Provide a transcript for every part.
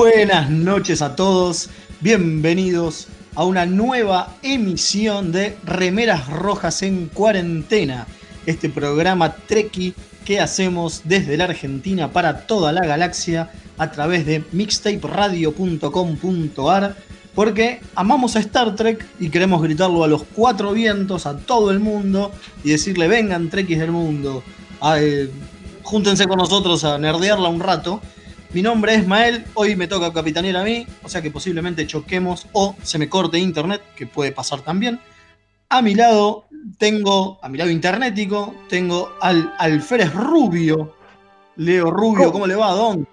Buenas noches a todos, bienvenidos a una nueva emisión de Remeras Rojas en Cuarentena, este programa Treki que hacemos desde la Argentina para toda la galaxia a través de mixtaperadio.com.ar porque amamos a Star Trek y queremos gritarlo a los cuatro vientos, a todo el mundo y decirle vengan Trekkies del mundo, eh, júntense con nosotros a nerdearla un rato. Mi nombre es Mael, hoy me toca capitanear a mí, o sea que posiblemente choquemos o se me corte internet, que puede pasar también. A mi lado tengo, a mi lado internetico, tengo al Alférez Rubio. Leo Rubio, ¿Cómo? ¿cómo le va, Don?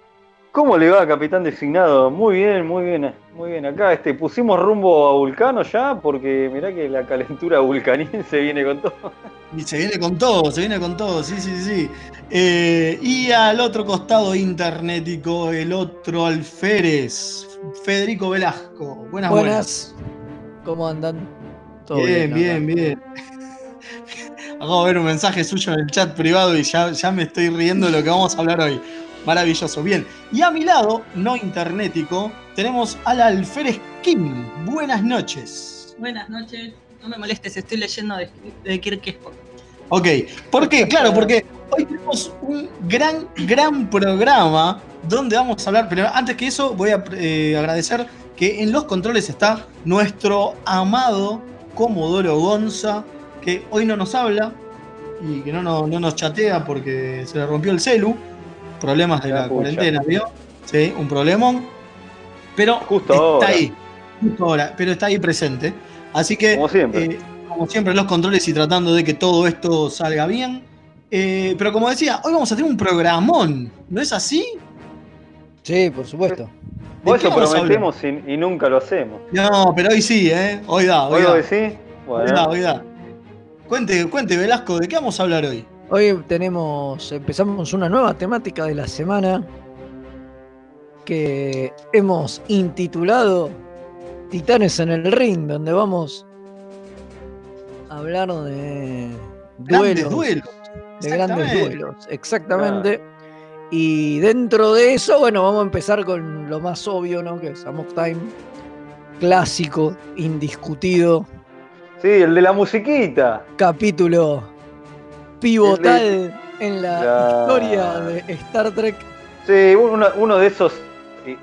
¿Cómo le va, capitán designado? Muy bien, muy bien, muy bien. Acá este, pusimos rumbo a Vulcano ya, porque mirá que la calentura vulcaniense viene con todo. Y se viene con todo, se viene con todo, sí, sí, sí. Eh, y al otro costado internetico, el otro alférez, Federico Velasco. Buenas, buenas. Buenas. ¿Cómo andan? ¿Todo Bien, acá? bien, bien. Acabo de ver un mensaje suyo en el chat privado y ya, ya me estoy riendo de lo que vamos a hablar hoy. Maravilloso, bien. Y a mi lado, no internetico, tenemos al alférez Kim. Buenas noches. Buenas noches. No me molestes, estoy leyendo de, de Kirk Spock. Ok, ¿por qué? Claro, porque hoy tenemos un gran, gran programa donde vamos a hablar, pero antes que eso voy a eh, agradecer que en los controles está nuestro amado Comodoro Gonza, que hoy no nos habla y que no, no, no nos chatea porque se le rompió el celu, problemas de La cuarentena, ¿vio? Sí, un problemón, pero Justo está ahora. ahí, justo ahora, pero está ahí presente. Así que Como siempre. eh, como siempre, los controles y tratando de que todo esto salga bien. Eh, pero como decía, hoy vamos a tener un programón, ¿no es así? Sí, por supuesto. ¿De Por qué eso prometemos y, y nunca lo hacemos. No, pero hoy sí, ¿eh? Hoy da, hoy, ¿Hoy da. lo decís? Hoy da, Bueno, hoy da. Cuente, cuente, Velasco, ¿de qué vamos a hablar hoy? Hoy tenemos, empezamos una nueva temática de la semana que hemos intitulado Titanes en el Ring, donde vamos a hablar de Grandes duelos, duelos. de grandes Exactamente. duelos, exactamente. Y dentro de eso, bueno, vamos a empezar con lo más obvio, ¿no? Que es Amok Time, clásico, indiscutido, sí, el de la musiquita. capítulo pivotal en la historia de Star Trek. Sí, uno, uno de esos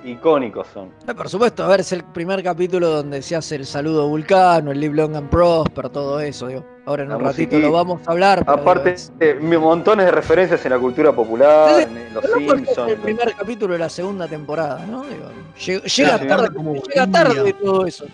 icónicos son. Eh, Por supuesto, a ver, es el primer capítulo donde se hace el saludo vulcano, el Live Long and Prosper, todo eso, digo. Ahora en La un ratito lo vamos a hablar. Aparte, es- eh, montones de referencias en la cultura popular, Sí, en los Simpsons. el primer capítulo de la segunda temporada, ¿no? Digo, llega tarde, como llega tarde todo eso.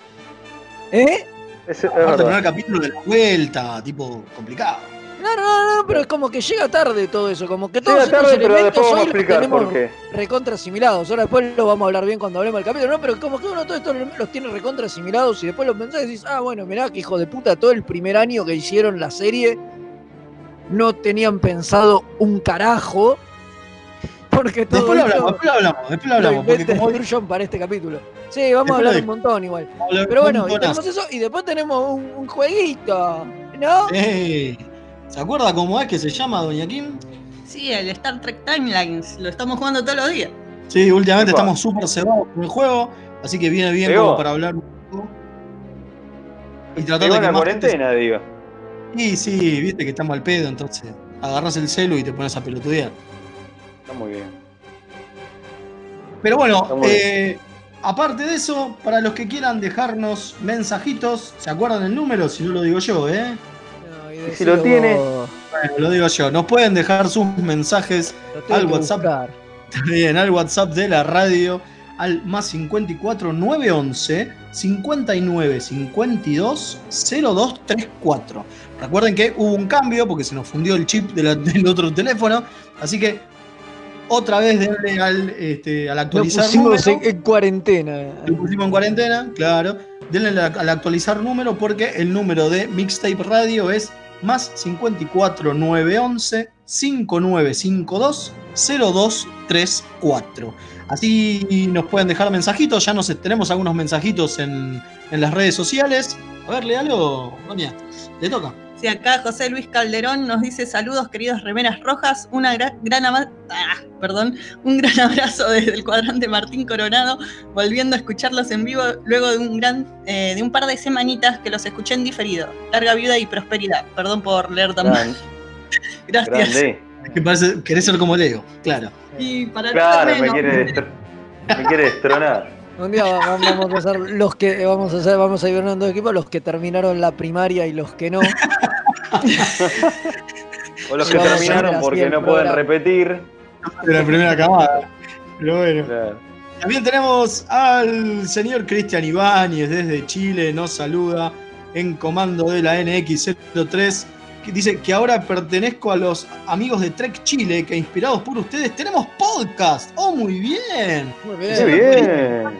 ¿Eh? Es, es Aparte, el primer capítulo de la vuelta, tipo complicado. No, no, no, no, pero es como que llega tarde todo eso, como que todos Llega estos tarde, pero elementos hoy los tenemos recontra asimilados. Ahora después lo vamos a hablar bien cuando hablemos del capítulo, ¿no? Pero como que uno todos estos elementos los tiene recontra asimilados y después los pensás y decís, ah, bueno, mirá que hijo de puta, todo el primer año que hicieron la serie no tenían pensado un carajo. Porque todo Después lo hablamos, después lo hablamos, después lo lo hablamos. Porque como para este capítulo. Sí, vamos a hablar un montón igual. Pero bueno, y tenemos eso y después tenemos un, un jueguito, ¿no? Ey, ¿Se acuerda cómo es que se llama, Doña Kim? Sí, el Star Trek Timelines. Lo estamos jugando todos los días. Sí, últimamente Epa. estamos súper cebados con el juego, así que viene bien como para hablar un poco. Y tratar de que la más gente cuarentena, digo. Sí, sí, viste que estamos al pedo, entonces agarras el celu y te pones a pelotudear. Está muy bien. Pero bueno, eh, aparte de eso, para los que quieran dejarnos mensajitos, ¿se acuerdan el número? Si no lo digo yo, ¿eh? Y si lo tiene- Bueno, lo digo yo. Nos pueden dejar sus mensajes lo al WhatsApp. buscar. Bien, al WhatsApp de la radio al más 54 911 59 52 0234. Recuerden que hubo un cambio porque se nos fundió el chip de la- del otro teléfono, así que otra vez denle al, este, al Lo actualizar pusimos en, número. en cuarentena. Lo pusimos en cuarentena, claro. Denle al, al actualizar número porque el número de Mixtape Radio es más 54 911 5952 0234. Así nos pueden dejar mensajitos. Ya nos tenemos algunos mensajitos en, en las redes sociales. A ver, léalo, Doña. Le toca. Sí, acá José Luis Calderón nos dice saludos queridos remeras rojas, una gra- gran ama- ah, perdón, un gran abrazo desde el cuadrante Martín Coronado, volviendo a escucharlos en vivo luego de un gran eh, de un par de semanitas que los escuché en diferido. Larga vida y prosperidad. Perdón por leer tan mal. Gran- Gracias. grande. Es que parece, querés ser como Leo, claro. Y para Claro, me quiere, destro- me quiere destronar. Un día va- vamos a hacer los que vamos a hacer, vamos a ir ganando equipos, los que terminaron la primaria y los que no. O los que terminaron porque no pueden programa. repetir. De la primera camada. Pero bueno. Claro. También tenemos al señor Cristian Ibáñez desde Chile, nos saluda en comando de la NX03, que dice que ahora pertenezco a los amigos de Trek Chile, que inspirados por ustedes tenemos podcast. ¡Oh, muy bien! Muy bien. bien.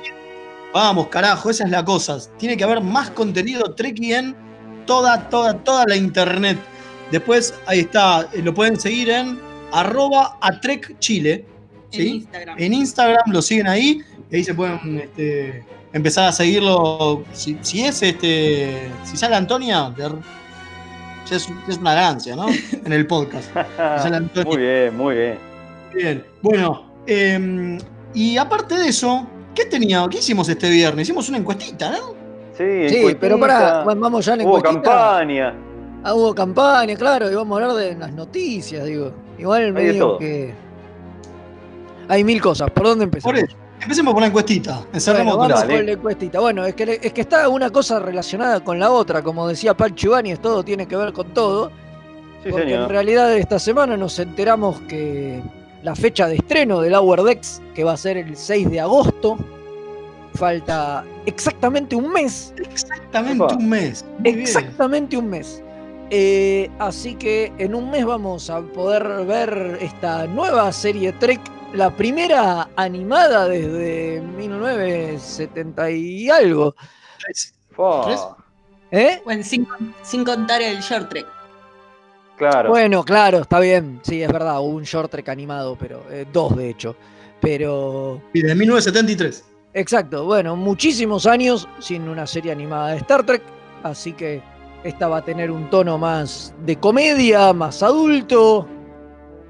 Vamos, carajo, esa es la cosa. Tiene que haber más contenido Trekkie en toda, toda, toda la internet. Después, ahí está, eh, lo pueden seguir en arroba a Trek Chile. en. Instagram. En Instagram lo siguen ahí y ahí se pueden este, empezar a seguirlo. Si, si es este. Si sale Antonia, de- ya es, ya es una ganancia, ¿no? En el podcast. Muy bien, muy bien. Bien. Bueno, em, y aparte de eso, ¿qué tenía? ¿Qué hicimos este viernes? Hicimos una encuestita, ¿no? Sí, Sí, pero para para, vamos ya a la Hubo encuestita. campaña. Ah, hubo campaña, claro, y vamos a hablar de las noticias, digo. Igual medio que. Hay mil cosas, ¿por dónde empezamos? Por eso. Empecemos por la encuestita. Encerremos Bueno, con vamos la encuestita. Bueno, es que, es que está una cosa relacionada con la otra, como decía Pancho Ibáñez, todo tiene que ver con todo. Sí, porque en realidad esta semana nos enteramos que la fecha de estreno del Lower Decks, que va a ser el 6 de agosto, falta exactamente un mes. Exactamente Opa. un mes. Muy bien. Exactamente un mes. Eh, así que en un mes vamos a poder ver esta nueva serie Trek, la primera animada desde 1970 y algo. ¿Tres? ¿Eh? Bueno, sin, sin contar el short trek. Claro. Bueno, claro, está bien. Sí, es verdad, hubo un short Trek animado, pero eh, dos de hecho. Pero Y de 1973. Exacto, bueno, muchísimos años sin una serie animada de Star Trek, así que esta va a tener un tono más de comedia, más adulto.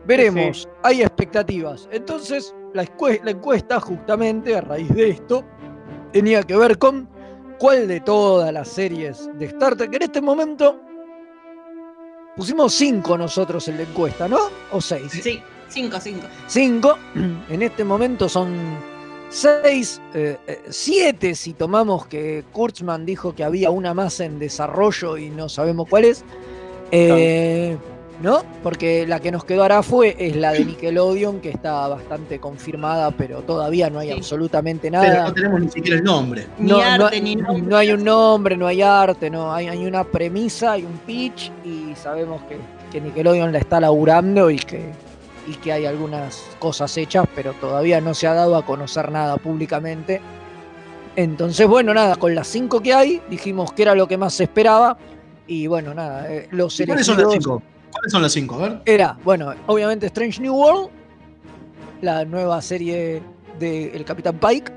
Veremos, Sí, hay expectativas. Entonces, la, encuesta, justamente a raíz de esto, tenía que ver con cuál de todas las series de Star Trek en este momento. Pusimos cinco nosotros en la encuesta, ¿no? O seis. Sí, 5, 5. 5. En este momento son 6, 7 si tomamos que Kurtzman dijo que había una más en desarrollo y no sabemos cuál es. Eh, ¿No? Porque la que nos quedó ahora fue es la de Nickelodeon, que está bastante confirmada, pero todavía no hay Sí. absolutamente Pero nada. no tenemos ni siquiera el nombre. Ni No, arte, no, ni nombre. no hay un nombre, no hay arte, no hay, hay una premisa, hay un pitch y sabemos que, que Nickelodeon la está laburando y que, y que hay algunas cosas hechas, pero todavía no se ha dado a conocer nada públicamente. Entonces, bueno, nada, con las cinco que hay, dijimos que era lo que más se esperaba. Y bueno, nada, eh, los ¿Y ¿Cuáles son las elegidos- cinco? ¿Cuáles son las cinco? A ver. Era, bueno, obviamente Strange New World, la nueva serie del Capitán Pike,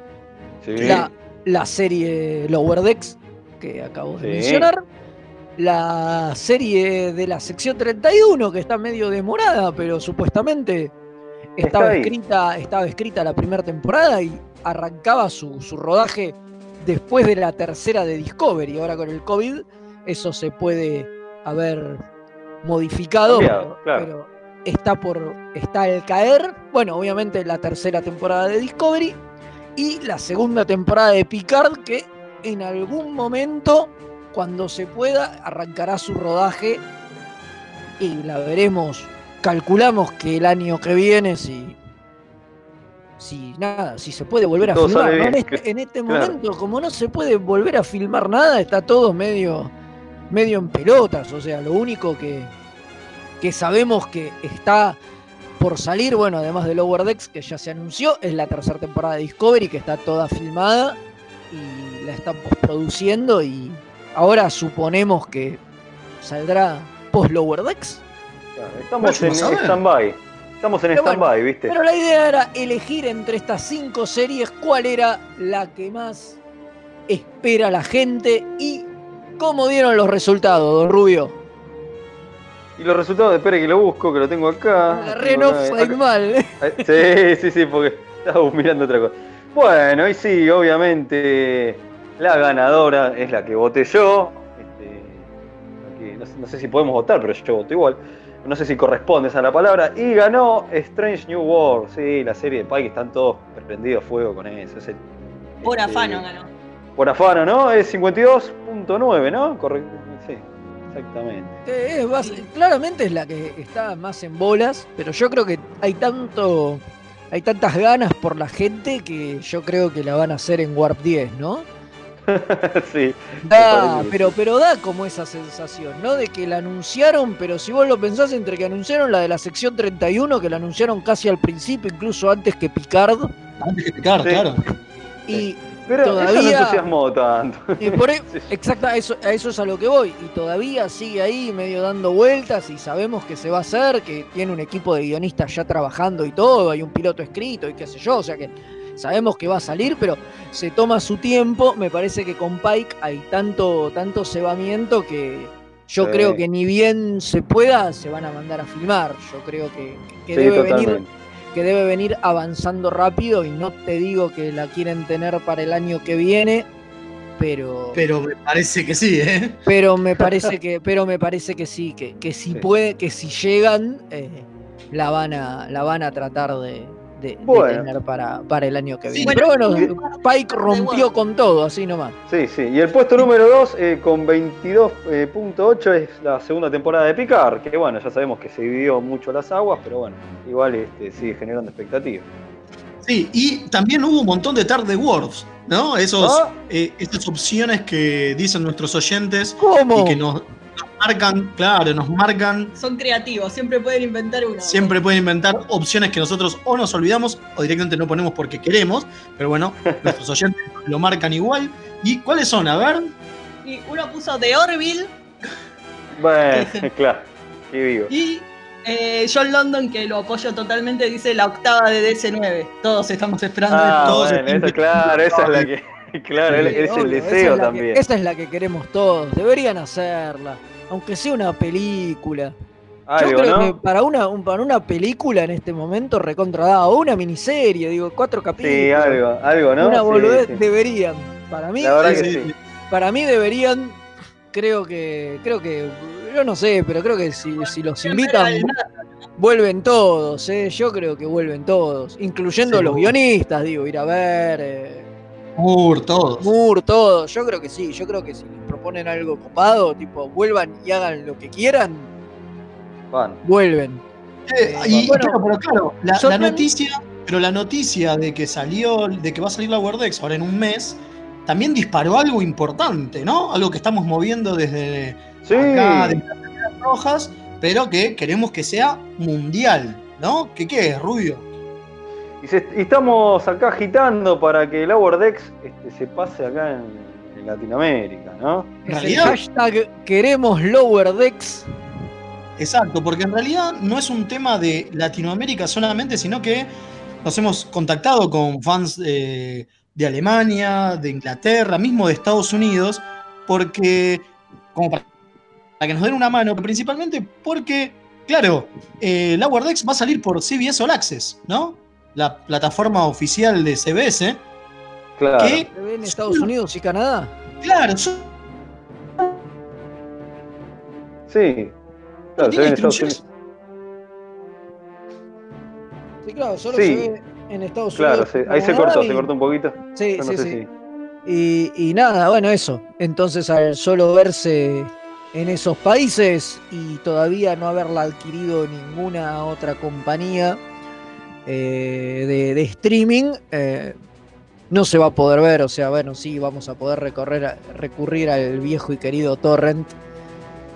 Sí. la, la serie Lower Decks, que acabo de mencionar, la serie de la sección 31, que está medio demorada, pero supuestamente estaba, escrita, estaba escrita la primera temporada y arrancaba su, su rodaje después de la tercera de Discovery. Ahora con el COVID eso se puede haber modificado, Cambiado, claro. pero está por está al caer. Bueno, obviamente la tercera temporada de Discovery y la segunda temporada de Picard que en algún momento cuando se pueda arrancará su rodaje y la veremos. Calculamos que el año que viene si si nada, si se puede volver a Todo filmar, este, en este claro. momento como no se puede volver a filmar nada, está todo medio medio en pelotas, o sea, lo único que que sabemos que está por salir, bueno, además de Lower Decks, que ya se anunció, es la tercera temporada de Discovery, que está toda filmada y la están postproduciendo y ahora suponemos que saldrá post Lower Decks. Estamos en stand-by. Estamos en bueno, stand-by, ¿viste? Pero la idea era elegir entre estas cinco series cuál era la que más espera la gente y cómo dieron los resultados, don Rubio. Y los resultados, espere que lo busco, que lo tengo acá. Agarré Tengo no acá- mal. Sí, sí, sí, porque estaba mirando otra cosa. Bueno, y sí, obviamente la ganadora es la que voté yo. Este, no, sé, no sé si podemos votar, pero yo voto igual. No sé si corresponde esa la palabra. Y ganó Strange New World. Sí, la serie de Pike están todos prendidos a fuego con eso. Es el- Por este, afano ganó. Por afano, ¿no? Es 52.9, ¿no? Correcto. Sí, exactamente. Eh, es claramente es la que está más en bolas, pero yo creo que hay tanto. Hay tantas ganas por la gente que yo creo que la van a hacer en Warp 10, ¿no? sí. Da, pero, pero da como esa sensación, ¿no? De que la anunciaron, pero si vos lo pensás entre que anunciaron la de la sección 31, que la anunciaron casi al principio, incluso antes que Picard, Antes que picar, Sí. claro. y, Pero eso no Todavía- entusiasmó tanto. por e- Sí. exacta, a eso, a eso es a lo que voy, y todavía sigue ahí medio dando vueltas y sabemos que se va a hacer, que tiene un equipo de guionistas ya trabajando y todo, hay un piloto escrito y qué sé yo, o sea que sabemos que va a salir, pero se toma su tiempo, me parece que con Pike hay tanto, tanto cebamiento que yo Sí. creo que ni bien se pueda, se van a mandar a filmar, yo creo que, que Sí, debe venir totalmente. Que debe venir avanzando rápido y no te digo que la quieren tener para el año que viene, pero Pero me parece que sí, ¿eh? pero me parece que pero me parece que sí, que, que si Sí. puede, que si llegan eh, la van a la van a tratar de, de- tener para, para el año que Sí, viene. bueno, pero bueno, Pike rompió con todo, así nomás. Sí, sí. Y el puesto número 2, con 22.8, es la segunda temporada de Picard. Que bueno, ya sabemos que se dividió mucho las aguas, pero bueno, igual este, sigue generando expectativas. Sí, y también hubo un montón de tarde Words, ¿no? Esos, Ah. eh, esas opciones que dicen nuestros oyentes ¿Cómo? y que nos marcan, claro, nos marcan. Son creativos, siempre pueden inventar uno. Siempre pueden inventar opciones que nosotros o nos olvidamos o directamente no ponemos porque queremos, pero bueno, nuestros oyentes lo marcan igual. ¿Y cuáles son? A ver, Y uno puso The Orville Bueno, claro, qué vivo. y eh, John London, que lo apoyo totalmente, dice la octava de DC9. Todos estamos esperando Ah, todos bueno, claro, esa es la que. Claro, Sí, es el esa deseo es la que- también. esa es la que queremos todos. Deberían hacerla. Aunque sea una película. Yo creo ¿no? que para una, un- para una película en este momento recontra dada, o una miniserie, digo, cuatro capítulos. Sí, algo, algo, ¿no? Una Sí, boludez sí. deberían. Para mí, La verdad que sí, sí. para mí deberían, creo que, creo que, yo no sé, pero creo que si, si los invitan, vuelven todos, eh, yo creo que vuelven todos, incluyendo Sí, los guionistas, digo, ir a ver, eh, Moore, todos. Moore, todos, yo creo que sí, yo creo que si les proponen algo copado, tipo, vuelvan y hagan lo que quieran, Van. vuelven. Eh, y, Bueno, claro, pero claro, la, noticia, pero la noticia de que salió, de que va a salir la Wordex ahora en un mes, también disparó algo importante, ¿no? Algo que estamos moviendo desde Sí, acá, de las rojas, pero que queremos que sea mundial, ¿no? ¿Qué qué es, Rubio? Y, se- y estamos acá agitando para que el Lower Decks este, se pase acá en, en Latinoamérica, ¿no? En realidad- hashtag queremos Lower Decks Exacto, porque en realidad no es un tema de Latinoamérica solamente, sino que nos hemos contactado con fans eh, de Alemania, de Inglaterra, mismo de Estados Unidos, porque, como para, para que nos den una mano, principalmente porque, claro, eh, Lower Decks va a salir por CBS All Access, ¿no? La plataforma oficial de CBS. Claro. que, ¿Se ve en Estados Unidos y Canadá? claro, son Sí. Claro, se ve en Estados. Unidos. Sí, claro, solo Sí. se ve en Estados Claro, Unidos. sí. y Ahí se cortó, y- se cortó un poquito. Sí, no sí, sé sí. si. Y, y nada, bueno, eso. Entonces, al solo verse en esos países y todavía no haberla adquirido ninguna otra compañía eh, de, de streaming, eh, no se va a poder ver. O sea, bueno, sí, vamos a poder recorrer a- recurrir al viejo y querido Torrent.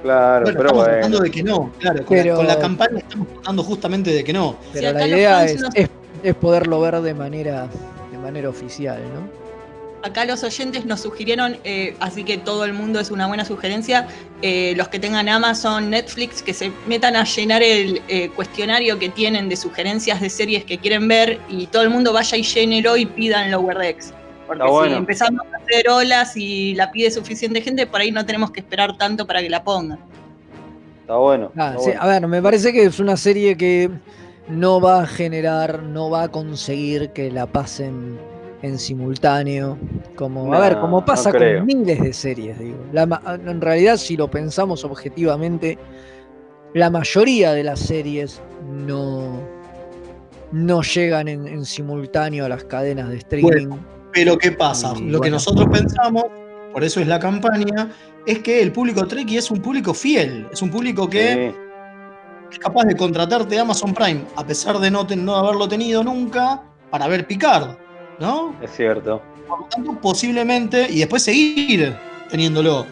Claro, Bueno, pero estamos bueno. tratando de que no, claro, con, Pero- la, con la campaña estamos tratando justamente de que no. Pero acá la idea es, es- es poderlo ver de manera, de manera oficial, ¿no? Acá los oyentes nos sugirieron, eh, así que todo el mundo es una buena sugerencia, eh, los que tengan Amazon, Netflix, que se metan a llenar el eh, cuestionario que tienen de sugerencias de series que quieren ver y todo el mundo vaya y llénelo y pidan Lower Decks. Porque Está si bueno. empezamos a hacer olas y la pide suficiente gente, por ahí no tenemos que esperar tanto para que la pongan. Está bueno. Ah, sí, bueno. a ver, me parece que es una serie que no va a generar, no va a conseguir que la pasen en simultáneo. Como, a ver, como pasa con miles de series, digo. La en realidad, si lo pensamos objetivamente, la mayoría de las series no, no llegan en, en simultáneo a las cadenas de streaming. Pero ¿qué pasa? Y Lo que nosotros pensamos, por eso es la campaña, es que el público Treki es un público fiel, es un público que Sí. es capaz de contratarte Amazon Prime, a pesar de no, ten- no haberlo tenido nunca, para ver Picard, ¿no? Es cierto. Por lo tanto, posiblemente, y después seguir teniéndolo.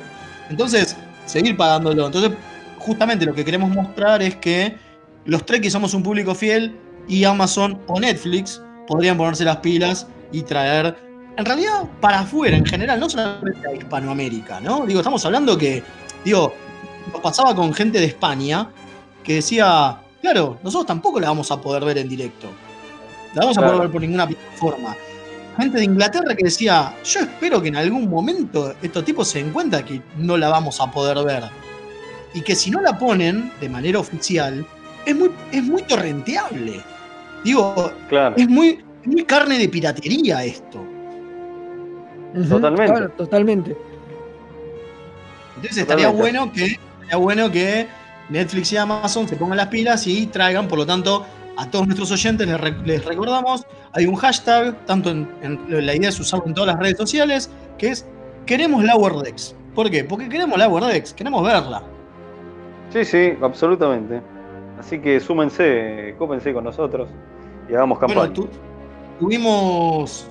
Entonces, seguir pagándolo. Entonces, justamente lo que queremos mostrar es que los Trekkies somos un público fiel y Amazon o Netflix podrían ponerse las pilas y traer, en realidad, para afuera en general, no solamente a Hispanoamérica, ¿no? Digo, estamos hablando que, digo, nos pasaba con gente de España que decía, claro, nosotros tampoco la vamos a poder ver en directo. La vamos a poder ver por ninguna plataforma gente de Inglaterra que decía, yo espero que en algún momento estos tipos se den cuenta que no la vamos a poder ver. Y que si no la ponen de manera oficial, es muy, es muy torrenteable. Digo, Claro. es muy, carne de piratería esto. Totalmente. claro, totalmente. Entonces estaría Totalmente. bueno que, estaría bueno que Netflix y Amazon se pongan las pilas y traigan, por lo tanto, a todos nuestros oyentes les, re- les recordamos, hay un hashtag, tanto en, en- la idea es usarlo en todas las redes sociales, que es queremos Lower Decks. ¿Por qué? Porque queremos Lower Decks, queremos verla. Sí, sí, absolutamente. Así que súmense, cópense con nosotros y hagamos campaña. Bueno, tu- tuvimos,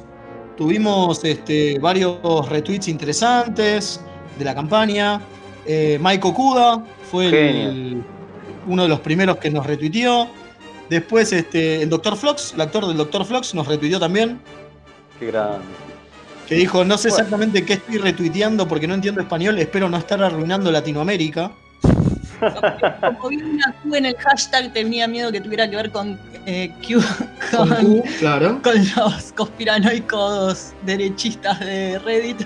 tuvimos este, varios retweets interesantes de la campaña. Eh, Mike Okuda fue el- uno de los primeros que nos retuiteó. Después este, el Dr. Flox, el actor del Dr. Flox, nos retuiteó también. Qué grande. Que dijo, no sé exactamente qué estoy retuiteando porque no entiendo español, espero no estar arruinando Latinoamérica. Como vi una Q en el hashtag, tenía miedo que tuviera que ver con eh, Q, Con con, Q, claro. con los conspiranoicos derechistas de Reddit.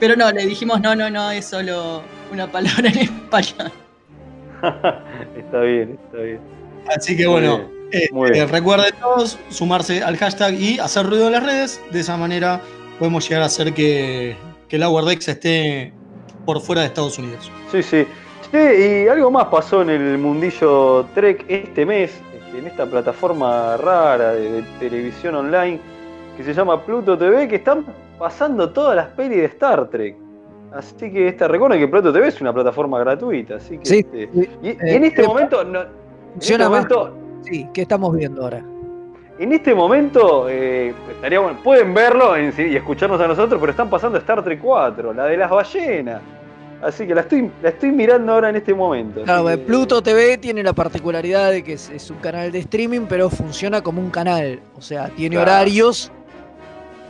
Pero no, le dijimos, no, no, no, es solo una palabra en español. está bien, está bien. Así que Muy bueno, bien, eh, eh, recuerden todos sumarse al hashtag y hacer ruido en las redes. De esa manera podemos llegar a hacer que, que el Lower Decks esté por fuera de Estados Unidos. Sí, sí. Y algo más pasó en el mundillo Trek este mes, en esta plataforma rara de, de televisión online que se llama Pluto TV, que están pasando todas las pelis de Star Trek. Así que esta, recuerden que Pluto TV es una plataforma gratuita, así que Sí, este, y, y eh, en este eh, momento, no- este más. momento, Sí, ¿qué estamos viendo ahora? en este momento eh, estaría bueno, pueden verlo en- y escucharnos a nosotros, pero están pasando Star Trek 4, la de las ballenas. Así que la estoy, la estoy mirando ahora en este momento. Claro, eh, que- Pluto TV tiene la particularidad de que es, es un canal de streaming, pero funciona como un canal. O sea, tiene Claro. horarios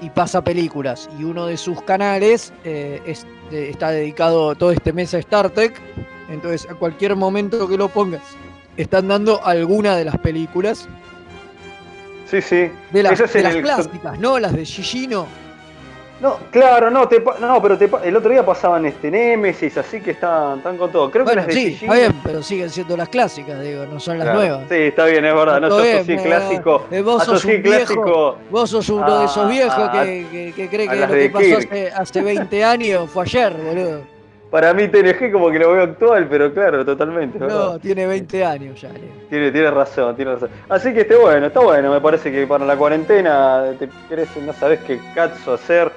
y pasa películas. Y uno de sus canales eh, es- eh, está dedicado todo este mes a Star Trek. Entonces, a cualquier momento que lo pongas, están dando alguna de las películas. Sí, sí. De, las- Ese es de el- las el- clásicas, ¿no? Las de Gigino. No, claro, no, te no pero te el otro día pasaban este Nemesis, así que están, están con todo. Creo Bueno, que las de sí, Gigino- está bien, pero siguen siendo las clásicas, digo, no son las Claro, nuevas. Sí, está bien, es verdad. No, clásico. eh, vos sos viejo. clásico. Vos sos uno de esos Ah, viejos ah, que, que- que cree que lo que pasó hace, hace 20 años fue ayer, boludo. Para mí TNG como que lo veo actual, pero claro, totalmente. verdad. No, tiene 20 años ya. Leo. Tiene, tiene razón, tiene razón. Así que esté bueno, está bueno. Me parece que para la cuarentena te querés, no sabes qué cazzo hacer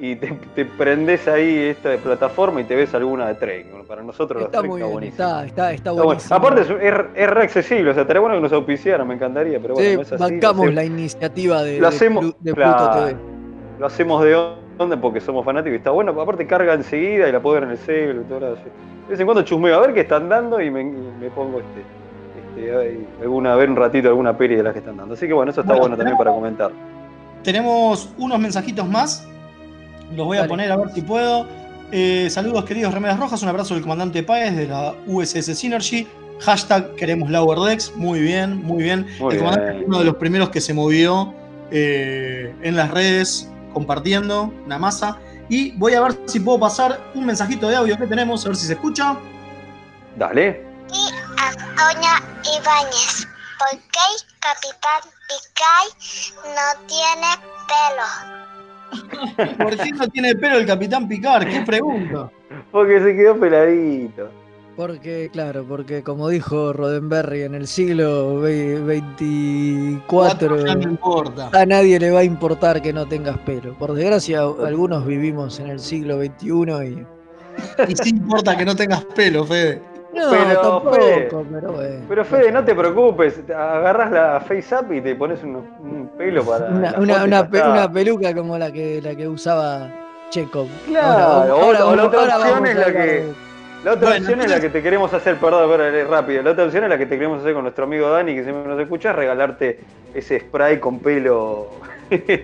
y te, te prendés ahí esta de plataforma y te ves alguna de Trek. Bueno, Para nosotros Está los Trek muy está buenísimo. está, está, está buenísimo. Aparte es, es, es re accesible, o sea, estaría bueno que nos auspiciaran, me encantaría, pero bueno, Sí, no es así. bancamos lo hacemos- la iniciativa de, lo de claro. TV. Lo hacemos de porque somos fanáticos y está bueno. Aparte carga enseguida y la puedo ver en el celu y todo eso. De vez en cuando chusmeo a ver qué están dando y me, y me pongo este, este, alguna, a ver un ratito alguna peli de las que están dando. Así que bueno, eso está Bueno, bueno también para comentar. Tenemos unos mensajitos más. Los voy a Dale. poner a ver si puedo. Eh, saludos queridos Remeras Rojas, un abrazo del comandante Páez de la USS Synergy. Hashtag queremos Lower Decks. Muy bien, muy bien. Muy el comandante bien. fue uno de los primeros que se movió eh, en las redes compartiendo una masa. Y voy a ver si puedo pasar un mensajito de audio que tenemos, a ver si se escucha. Dale. Y a Doña Ibáñez, ¿por qué Capitán Picay no tiene pelo? ¿Por qué no tiene pelo el capitán Picard? ¿Qué pregunta? Porque se quedó peladito. Porque, claro, porque como dijo Roddenberry en el siglo ve- 24, Ya no importa. a nadie le va a importar que no tengas pelo. Por desgracia, algunos vivimos en el siglo 21 y. Y sí importa que no tengas pelo, Fede. No, Pero, tampoco, Fede, pero bueno. Pero Fede, no te preocupes, agarras la face up y te pones un, un pelo para. Una, una- una pe- una peluca como la que, la que usaba Chekhov. Claro, o- o la otra opción es la que- La otra Bueno, opción es la que te queremos hacer, perdón, pero es rápido. La otra opción es la que te queremos hacer con nuestro amigo Dani, que siempre nos escucha, regalarte ese spray con pelo.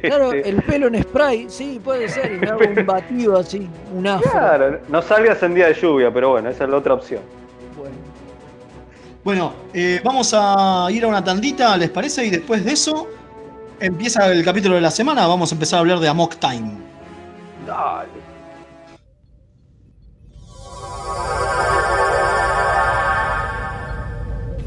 Claro, el pelo en spray, sí, puede ser. Y me hago un batido así, un afro. Claro, no salgas en día de lluvia, pero bueno, esa es la otra opción. Bueno, Bueno, eh, vamos a ir a una tandita, ¿les parece? Y después de eso empieza el capítulo de la semana. Vamos a empezar a hablar de Amok Time. Dale.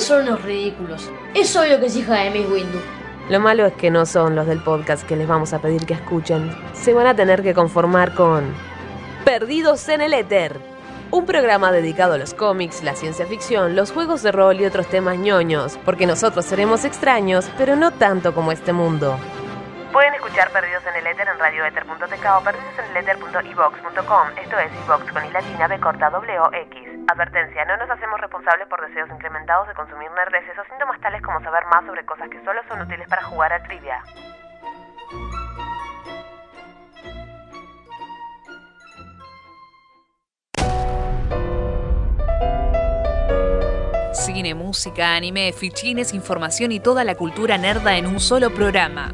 Son unos ridículos. Es obvio que es hija de Miss Windu. Lo malo es que no son los del podcast que les vamos a pedir que escuchen. Se van a tener que conformar con Perdidos en el Éter. Un programa dedicado a los cómics, la ciencia ficción, los juegos de rol y otros temas ñoños, porque nosotros seremos extraños, pero no tanto como este mundo. Pueden escuchar Perdidos en el Éter en radioether.tk o perdidoseneleter.evox.com. Esto es iVox con i b corta w x. Advertencia, no nos hacemos responsables por deseos incrementados de consumir nerdeces o síntomas tales como saber más sobre cosas que solo son útiles para jugar a trivia. Cine, música, anime, fichines, información y toda la cultura nerda en un solo programa.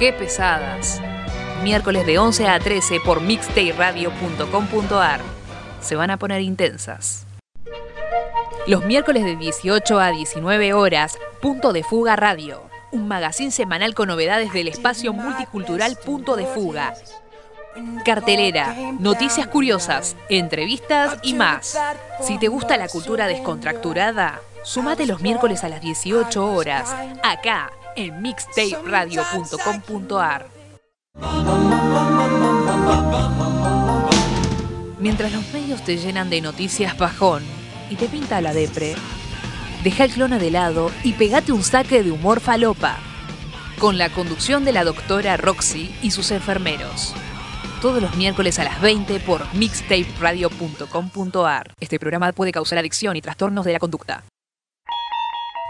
¡Qué pesadas! Miércoles de 11 a 13 por mixtayradio.com.ar. Se van a poner intensas. Los miércoles de 18 a 19 horas, Punto de Fuga Radio. Un magazín semanal con novedades del espacio multicultural Punto de Fuga. Cartelera, noticias curiosas, entrevistas y más. Si te gusta la cultura descontracturada, Sumate los miércoles a las 18 horas, acá en mixtaperadio.com.ar. Mientras los medios te llenan de noticias bajón y te pinta la depre, deja el clona de lado y pegate un saque de humor falopa. Con la conducción de la doctora Roxy y sus enfermeros. Todos los miércoles a las 20 por mixtaperadio.com.ar. Este programa puede causar adicción y trastornos de la conducta.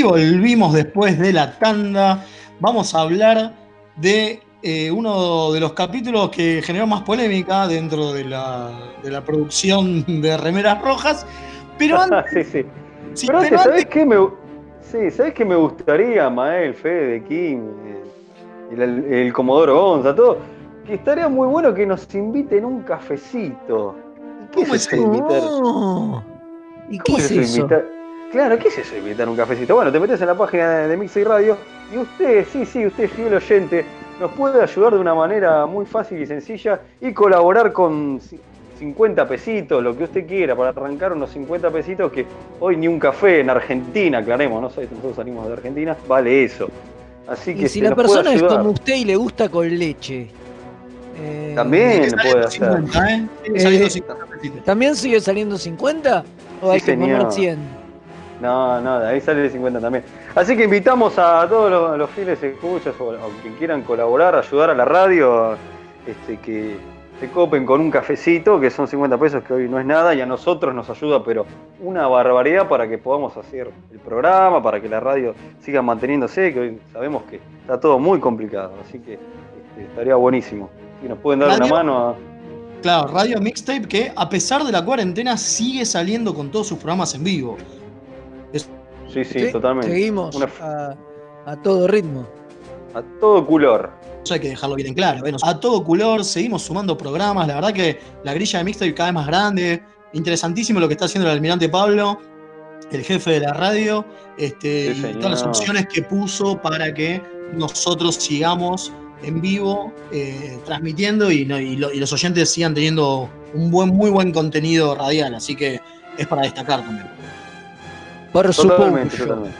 Y volvimos después de la tanda. Vamos a hablar de eh, uno de los capítulos que generó más polémica dentro de la, de la producción de Remeras Rojas. Pero antes, sí, sí. Sí, pero antes, pero ¿sabés antes- qué me, sí, ¿sabés qué me gustaría, Mael, Fede, Kim, eh, el, el, el Comodoro Gonza, todo? Que estaría muy bueno que nos inviten un cafecito. ¿Y ¿Qué ¿Cómo es es eso invitar? ¿Y ¿Cómo es eso? invitar? Claro, ¿qué es eso de invitar un cafecito? Bueno, te metes en la página de, de Mixer Radio y usted, sí, sí, usted fiel oyente, nos puede ayudar de una manera muy fácil y sencilla y colaborar con ci- 50 pesitos, lo que usted quiera, para arrancar unos 50 pesitos que hoy ni un café en Argentina, aclaremos, no sé, nosotros salimos de Argentina, vale eso. Así que Y si la persona es como usted y le gusta con leche. eh, También puede hacer. 50, ¿eh? Eh, salir 50 pesitos. ¿También sigue saliendo 50? ¿O Sí, hay que poner señor. 100? No, no, de ahí sale de 50 también. Así que invitamos a todos los, los fieles escuchas o, quien quieran colaborar, ayudar a la radio, este, que se copen con un cafecito, que son 50 pesos, que hoy no es nada, y a nosotros nos ayuda, pero una barbaridad para que podamos hacer el programa, para que la radio siga manteniéndose, que hoy sabemos que está todo muy complicado, así que este, estaría buenísimo. Si nos pueden dar Radio- una mano a... Claro, Radio Mixtape que a pesar de la cuarentena sigue saliendo con todos sus programas en vivo. Sí, sí, totalmente. Seguimos Una- a, a todo ritmo. a todo color. Eso hay que dejarlo bien en claro. Bueno, a todo color, seguimos sumando programas. La verdad que la grilla de Mixtape cada vez más grande. Interesantísimo lo que está haciendo el almirante Pablo, el jefe de la radio. Este, Sí, y todas las opciones que puso para que nosotros sigamos en vivo eh, transmitiendo y, no- y lo- y los oyentes sigan teniendo un buen, muy buen contenido radial. Así que es para destacar también. Por Totalmente, supuesto. totalmente.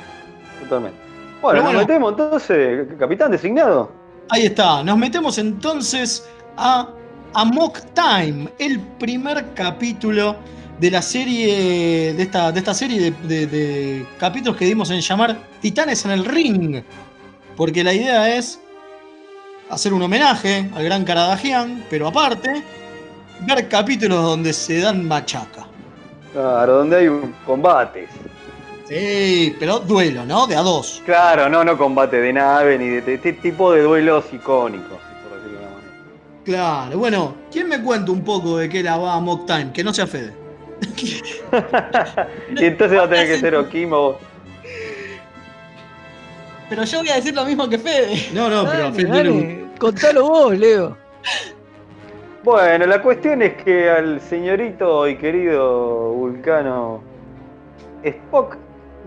Totalmente. Bueno, nos metemos entonces, capitán designado. Ahí está, nos metemos entonces a Amok Time, el primer capítulo de la serie, de esta, de esta serie de, de- de capítulos que dimos en llamar Titanes en el Ring. Porque la idea es hacer un homenaje al gran Karadagian, pero aparte, ver capítulos donde se dan machaca. Claro, donde hay un combates. Sí, pero duelo, ¿no? De a dos. Claro, no, no combate de nave ni de, este tipo de duelos icónicos, por decirlo de una manera. Claro, bueno, ¿quién me cuenta un poco de qué la va Amok Time? Que no sea Fede. Y entonces va a tener que ser Okim o Pero yo voy a decir lo mismo que Fede. No, no, pero Dale, Fede dale, tiene un- Contalo vos, Leo. Bueno, la cuestión es que al señorito y querido vulcano Spock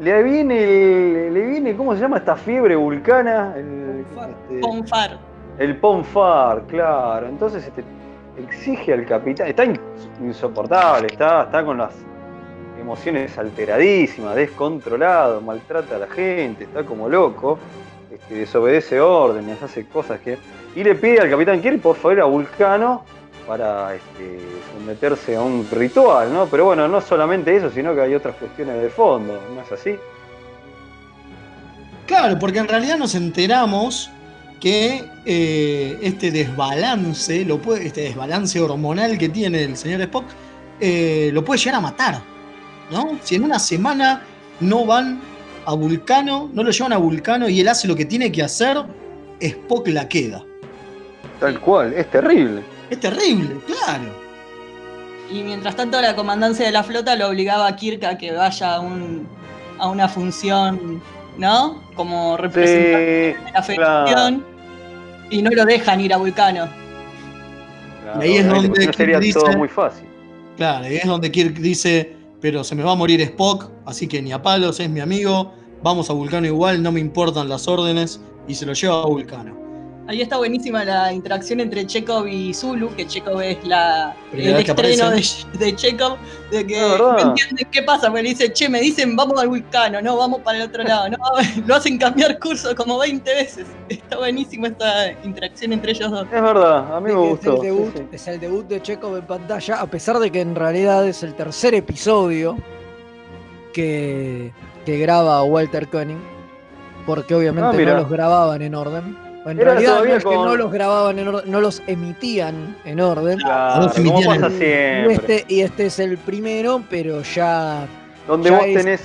le viene, el- le viene, ¿cómo se llama esta fiebre vulcana? El, este, Ponfar. el Ponfar, claro. Entonces este, exige al capitán, está in- insoportable, está, está con las emociones alteradísimas, descontrolado, maltrata a la gente, está como loco, este, desobedece órdenes, hace cosas que... Y le pide al capitán Kirk por favor a Vulcano para este, someterse a un ritual, ¿no? Pero bueno, no solamente eso, sino que hay otras cuestiones de fondo, ¿no es así? Claro, porque en realidad nos enteramos que eh, este desbalance, lo puede, este desbalance hormonal que tiene el señor Spock, eh, lo puede llegar a matar. ¿no? Si en una semana no van a Vulcano, no lo llevan a Vulcano y él hace lo que tiene que hacer, Spock la queda. Tal cual, es terrible. Es terrible, claro. Y mientras tanto la comandancia de la flota lo obligaba a Kirk a que vaya a, un, a una función, ¿no? Como representante Sí, de la federación. Y no lo dejan ir a Vulcano. Claro, Y ahí es donde porque no sería Kirk todo dice- muy fácil. Claro, y es donde Kirk dice, pero se me va a morir Spock, así que ni a palos, es mi amigo, vamos a Vulcano igual, no me importan las órdenes, y se lo lleva a Vulcano. Ahí está buenísima la interacción entre Chekhov y Zulu, que Chekhov es la, Primera el estreno de, aparece. de Chekhov, de que ¿verdad? no entienden qué pasa, porque le dice, che, me dicen vamos al vulcano, no, vamos para el otro lado, no, lo hacen cambiar curso como 20 veces. Está buenísima esta interacción entre ellos dos. Es verdad, a mí me Es el gustó. sí, debut, sí. es el debut de Chekhov en pantalla, a pesar de que en realidad es el tercer episodio que, que graba Walter Koenig, porque obviamente Ah, no los grababan en orden. En Era realidad no es que no los grababan en orden, no los emitían en orden. Claro, Los como emitían pasa en- Y este, y este es el primero, pero ya Donde ya vos es- tenés.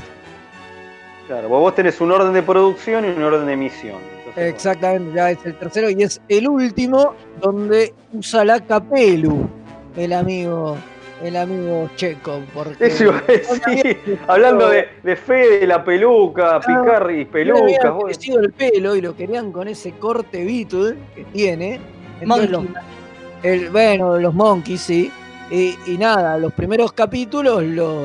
Claro, vos tenés un orden de producción y un orden de emisión. Entonces, Exactamente, ya es el tercero y es el último donde usa la capelu, el amigo, el amigo Checo. Porque Eso iba a decir. Hablando de, de Fede, la peluca, picar y no le pelucas. vos- crecido el pelo y lo querían con ese corte Beatle que tiene. Entonces Monkey. los- el, bueno, los monkeys, sí. Y, y nada, los primeros capítulos lo,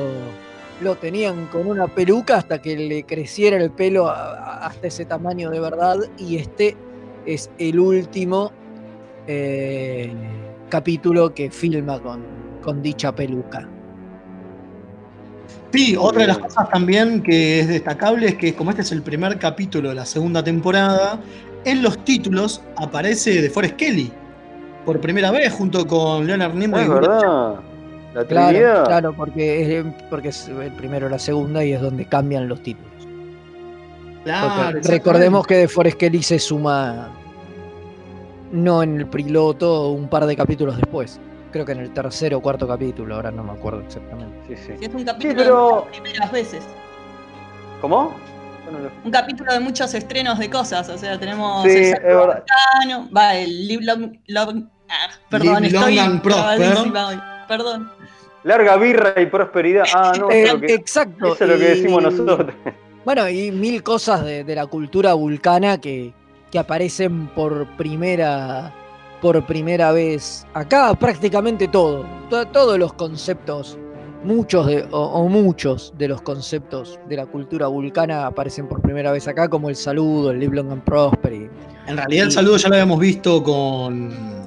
lo tenían con una peluca hasta que le creciera el pelo a- a- hasta ese tamaño de verdad. Y este es el último eh, capítulo que filma con, con dicha peluca. Sí, otra de las bien. cosas también que es destacable es que como este es el primer capítulo de la segunda temporada, en los títulos aparece de Forrest Kelly por primera vez junto con Leonard Nimoy. Es y verdad. La Claro, claro, porque es, porque es el primero la segunda y es donde cambian los títulos. Claro, recordemos que de Forest Kelly se suma no en el piloto, un par de capítulos después. Creo que en el tercer o cuarto capítulo, ahora no me acuerdo exactamente. Sí, sí. Sí, es un capítulo pero- de muchas primeras veces. ¿Cómo? Yo no lo- Un capítulo de muchos estrenos de cosas. O sea, tenemos Sí, el va el Live Long, Long- ah, perdón, Live estoy Long and Prosper. Perdón. Larga birra y prosperidad. Ah, no, Eh, que, exacto. eso es lo que y- decimos nosotros. Bueno, y mil cosas de, de la cultura vulcana que, que aparecen por primera, por primera vez acá, prácticamente todo. To- todos los conceptos, muchos de, o, o muchos de los conceptos de la cultura vulcana aparecen por primera vez acá, como el saludo, el live long and prosper. y- En realidad el saludo ya lo habíamos visto con...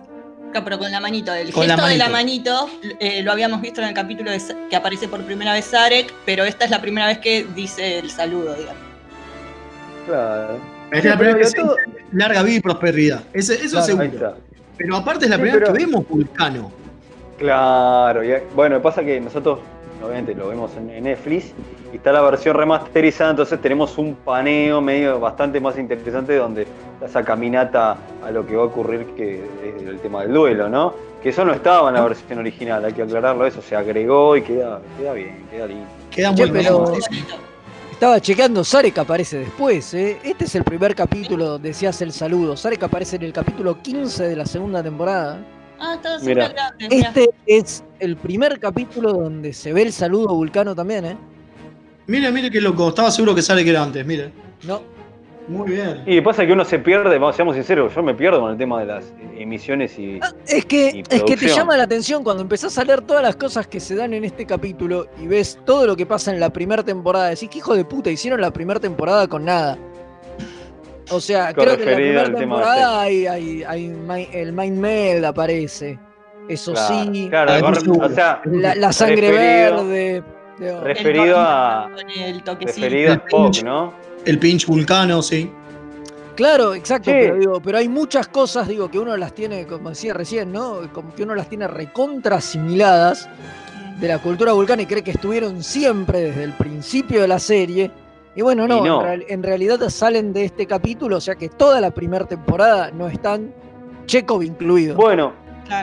Pero con la manito. El Con gesto la de la manito. eh, lo habíamos visto en el capítulo de que aparece por primera vez Zarek, pero esta es la primera vez que dice el saludo, digamos. Claro. Es la primera vez que todo- larga vida y prosperidad. Ese- eso Claro, seguro. Pero aparte es la Sí, primera vez que vemos Vulcano. Claro, y, bueno, pasa que nosotros obviamente lo vemos en, en Netflix y está la versión remasterizada, entonces tenemos un paneo medio bastante más interesante donde esa caminata a lo que va a ocurrir que es el tema del duelo, ¿no? Que eso no estaba en la versión original, hay que aclararlo, eso se agregó y queda, queda bien, queda lindo. Queda muy pero- bien. Estaba chequeando, Sarek aparece después. ¿eh? Este es el primer capítulo donde se hace el saludo. Sarek aparece en el capítulo 15 de la segunda temporada. Ah, está Mira. súper grande. Este es el primer capítulo donde se ve el saludo vulcano también, ¿eh? Mire, mire qué loco. Estaba seguro que sale que era antes, mire. No, Muy bien. Y pasa que uno se pierde, vamos, seamos sinceros, yo me pierdo con el tema de las emisiones y... es que, Y es que te llama la atención cuando empezás a leer todas las cosas que se dan en este capítulo y ves todo lo que pasa en la primera temporada. Decís, que hijo de puta, hicieron la primera temporada con nada. O sea, Con creo que en la primera temporada hay, hay, hay el Mind Meld aparece. Eso Claro, sí. claro, Ah, con- o sea, La, la sangre referido- verde. referido a- Con el toquecito. referido a Spock, ¿no? El pinch Vulcano, sí. Claro, exacto, Sí. pero digo, pero hay muchas cosas, digo, que uno las tiene, como decía recién, ¿no? Como que uno las tiene recontra asimiladas de la cultura vulcana y cree que estuvieron siempre desde el principio de la serie. Y bueno, no, Y no. En, real- en realidad salen de este capítulo, o sea que toda la primera temporada no están, Chekhov incluido. Bueno,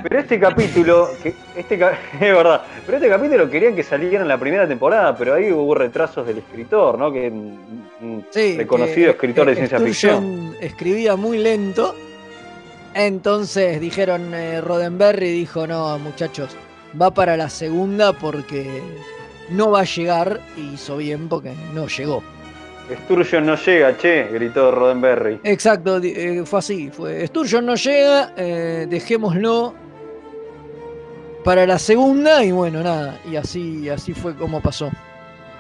Pero este capítulo, que este es verdad, pero este capítulo querían que saliera en la primera temporada, pero ahí hubo retrasos del escritor, ¿no? Que un Sí, reconocido escritor de ciencia ficción. Escribía muy lento. Entonces dijeron, eh, Roddenberry dijo, no, muchachos, va para la segunda porque no va a llegar. Y hizo bien porque no llegó. Sturgeon no llega, che, gritó Roddenberry. Exacto, eh, fue así. Fue, Sturgeon no llega, eh, dejémoslo para la segunda. Y bueno, nada, y así, así fue como pasó.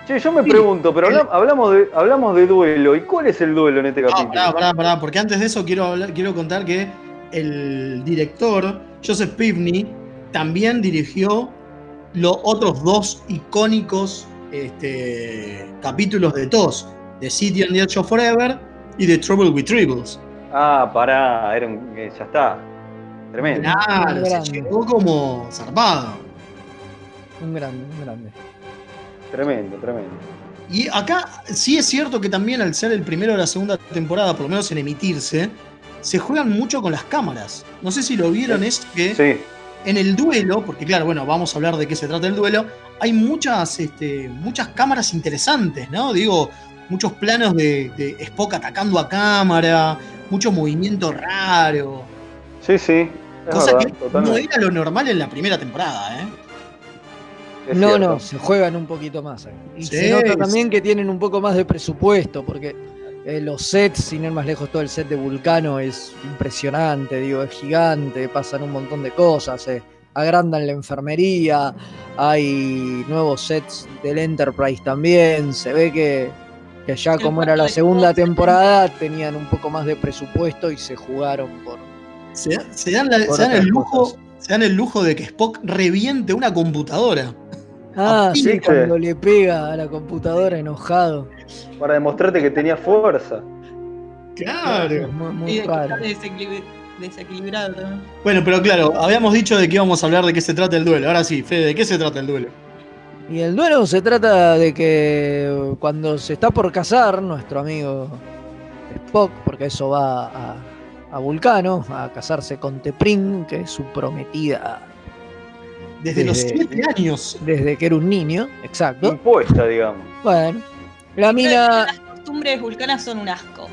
Che, yo me pregunto, pero habla- hablamos de, hablamos de duelo, ¿y cuál es el duelo en este No, capítulo? pará, pará, pará, porque antes de eso quiero, hablar- quiero contar que el director, Joseph Pivney, también dirigió los otros dos icónicos este, capítulos de TOS, The City on the Edge of Forever y The Trouble with Tribbles. Ah, pará, era un- eh, ya está. Tremendo. Claro, se llegó como zarpado. Un grande, un grande. Tremendo, tremendo. Y acá sí es cierto que también al ser el primero de la segunda temporada, por lo menos en emitirse, se juegan mucho con las cámaras. No sé si lo vieron, es que Sí, en el duelo, porque claro, bueno, vamos a hablar de qué se trata el duelo, hay muchas, este, muchas cámaras interesantes, ¿no? Digo, muchos planos de, de Spock atacando a cámara, mucho movimiento raro. sí, sí. Cosa verdad, que no era lo normal en la primera temporada, ¿eh? Es No, cierto. no, se juegan un poquito más. ahí. Y Sí, se nota sí. también que tienen un poco más de presupuesto, porque eh, los sets, sin ir más lejos, todo el set de Vulcano es impresionante, digo, es gigante, pasan un montón de cosas, se agrandan la enfermería, hay nuevos sets del Enterprise también, se ve que, que ya El como era la segunda temporada tenían un poco más de presupuesto y se jugaron por... Se, se dan, la- Por se dan el lujo, cosas. se dan el lujo de que Spock reviente una computadora. Ah, sí, cuando le pega a la computadora enojado. Para demostrarte que tenía fuerza. Claro. Muy, muy Y de que raro. está desequilibri- desequilibrado también. Bueno, pero claro, habíamos dicho de que íbamos a hablar de qué se trata el duelo. Ahora sí, Fede, ¿de qué se trata el duelo? Y el duelo se trata de que cuando se está por casar, nuestro amigo Spock, porque eso va a, a Vulcano, a casarse con Teprin, que es su prometida Desde, los Desde- siete años. desde que era un niño, exacto. Impuesta, digamos. Bueno, la mina, Las costumbres vulcanas son un asco.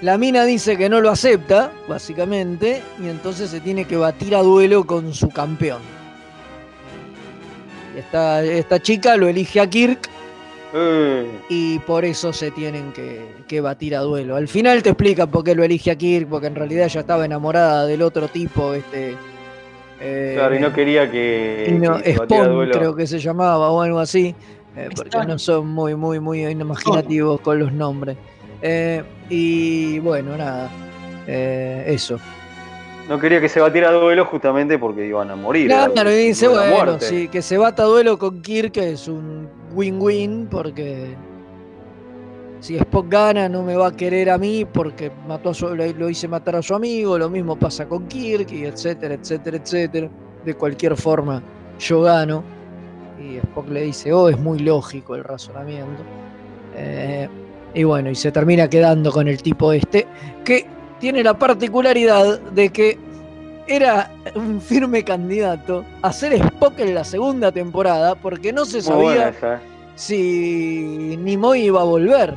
la mina dice que no lo acepta, básicamente, y entonces se tiene que batir a duelo con su campeón. Esta, esta chica lo elige a Kirk Eh, y por eso se tienen que, que batir a duelo. Al final te explica por qué lo elige a Kirk, porque en realidad ya estaba enamorada del otro tipo, este. eh, claro, y no quería que, y no, que Spawn, duelo. creo que se llamaba o algo así, eh, porque no son muy, muy, muy imaginativos con los nombres. Eh, y bueno, nada, eh, eso. No quería que se batiera duelo justamente porque iban a morir. Claro, y dice, a bueno, muerte. sí, que se bata a duelo con Kirk es un win-win porque si Spock gana no me va a querer a mí porque mató a su- lo, lo hice matar a su amigo, lo mismo pasa con Kirk y etcétera, etcétera, etcétera. De cualquier forma, yo gano. Y Spock le dice, oh, es muy lógico el razonamiento. Eh, y bueno, y se termina quedando con el tipo este, que tiene la particularidad de que era un firme candidato a ser Spock en la segunda temporada porque no se sabía ¿eh? si Nimoy iba a volver.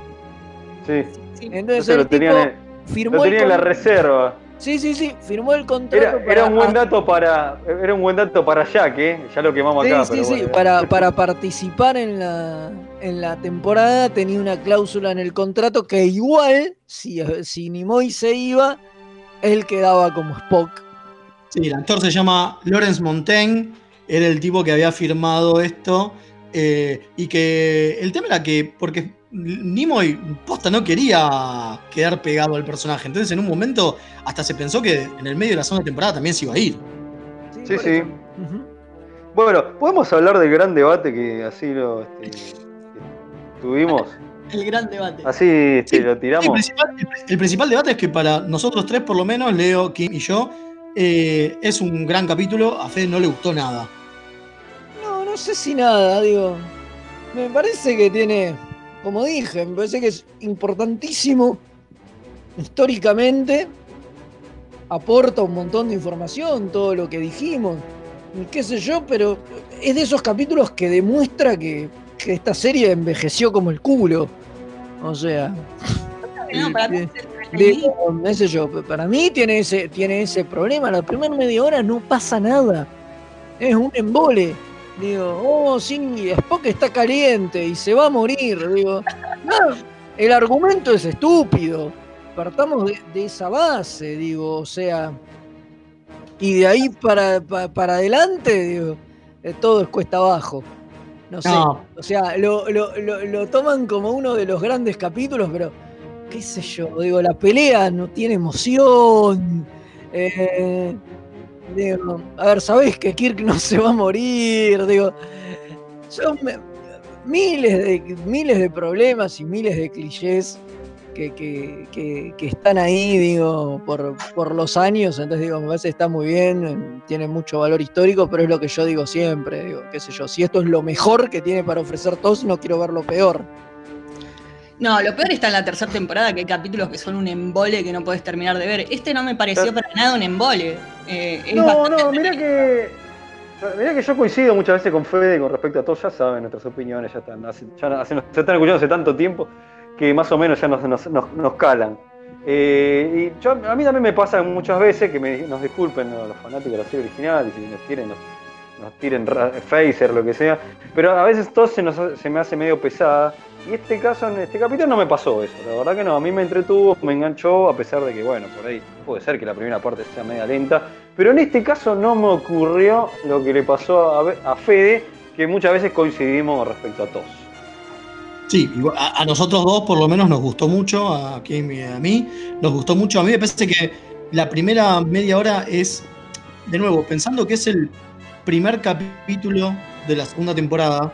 Sí. Entonces entonces el lo tenían, tipo en, firmó lo el tenían en la reserva. Sí, sí, sí, firmó el contrato Era, para era un buen dato para era un buen dato para Jack, ¿eh? Ya lo quemamos Sí, acá. sí, pero sí, bueno. para, para participar en la, en la temporada tenía una cláusula en el contrato que igual, si, si Nimoy se iba, él quedaba como Spock. Sí, el actor se llama Lawrence Montaigne, era el tipo que había firmado esto. eh, y que el tema era que, porque Nimoy posta no quería quedar pegado al personaje. Entonces, en un momento, hasta se pensó que en el medio de la segunda temporada también se iba a ir. Sí, sí. Bueno, podemos hablar del gran debate que así lo este, tuvimos. El gran debate. Así este, Sí, lo El tiramos. principal, el principal debate es que para nosotros tres, por lo menos, Leo, Kim y yo, eh, es un gran capítulo. A Fede no le gustó nada. No, no sé si nada, digo. Me parece que tiene, como dije, me parece que es importantísimo históricamente aporta un montón de información, todo lo que dijimos, y qué sé yo, pero es de esos capítulos que demuestra que, que esta serie envejeció como el culo. O sea, No, para mí de- sé yo, para mí tiene ese, tiene ese problema. La primera media hora no pasa nada. Es un embole. Digo, oh, sí, Spock está caliente y se va a morir. Digo, no, el argumento es estúpido. Partamos de, de esa base, digo, o sea. Y de ahí para, pa- para adelante, digo, eh, todo es cuesta abajo. No sé. No. O sea, lo, lo- lo- lo toman como uno de los grandes capítulos, pero qué sé yo, digo, la pelea no tiene emoción. eh, digo, a ver, sabés que Kirk no se va a morir, digo, son me- miles de, miles de problemas y miles de clichés que, que- que- que están ahí, digo, por, por los años, entonces digo, me parece que está muy bien, tiene mucho valor histórico, pero es lo que yo digo siempre, digo, qué sé yo, si esto es lo mejor que tiene para ofrecer TOS, no quiero ver lo peor. No, lo peor está en la tercera temporada, que hay capítulos que son un embole que no puedes terminar de ver. Este no me pareció para nada un embole. Eh, es No, no, mirá que. Mirá que yo coincido muchas veces con Fede con respecto a todo, ya saben nuestras opiniones, ya están, hace- ya hace- se están escuchando hace tanto tiempo que más o menos ya nos, nos, calan. Eh, y a mí también me pasa muchas veces que me- nos disculpen ¿no? los fanáticos de la serie original y si nos quieren nos, tiren phaser, lo que sea, pero a veces todo se, me hace medio pesada. Y este caso, en este capítulo no me pasó eso, la verdad que no, a mí me entretuvo, me enganchó, a pesar de que, bueno, por ahí puede ser que la primera parte sea media lenta, pero en este caso no me ocurrió lo que le pasó a, a Fede, que muchas veces coincidimos respecto a TOS. Sí, a, a nosotros dos por lo menos nos gustó mucho, a Kim y a mí, nos gustó mucho. A mí me parece que la primera media hora es, de nuevo, pensando que es el primer capítulo de la segunda temporada,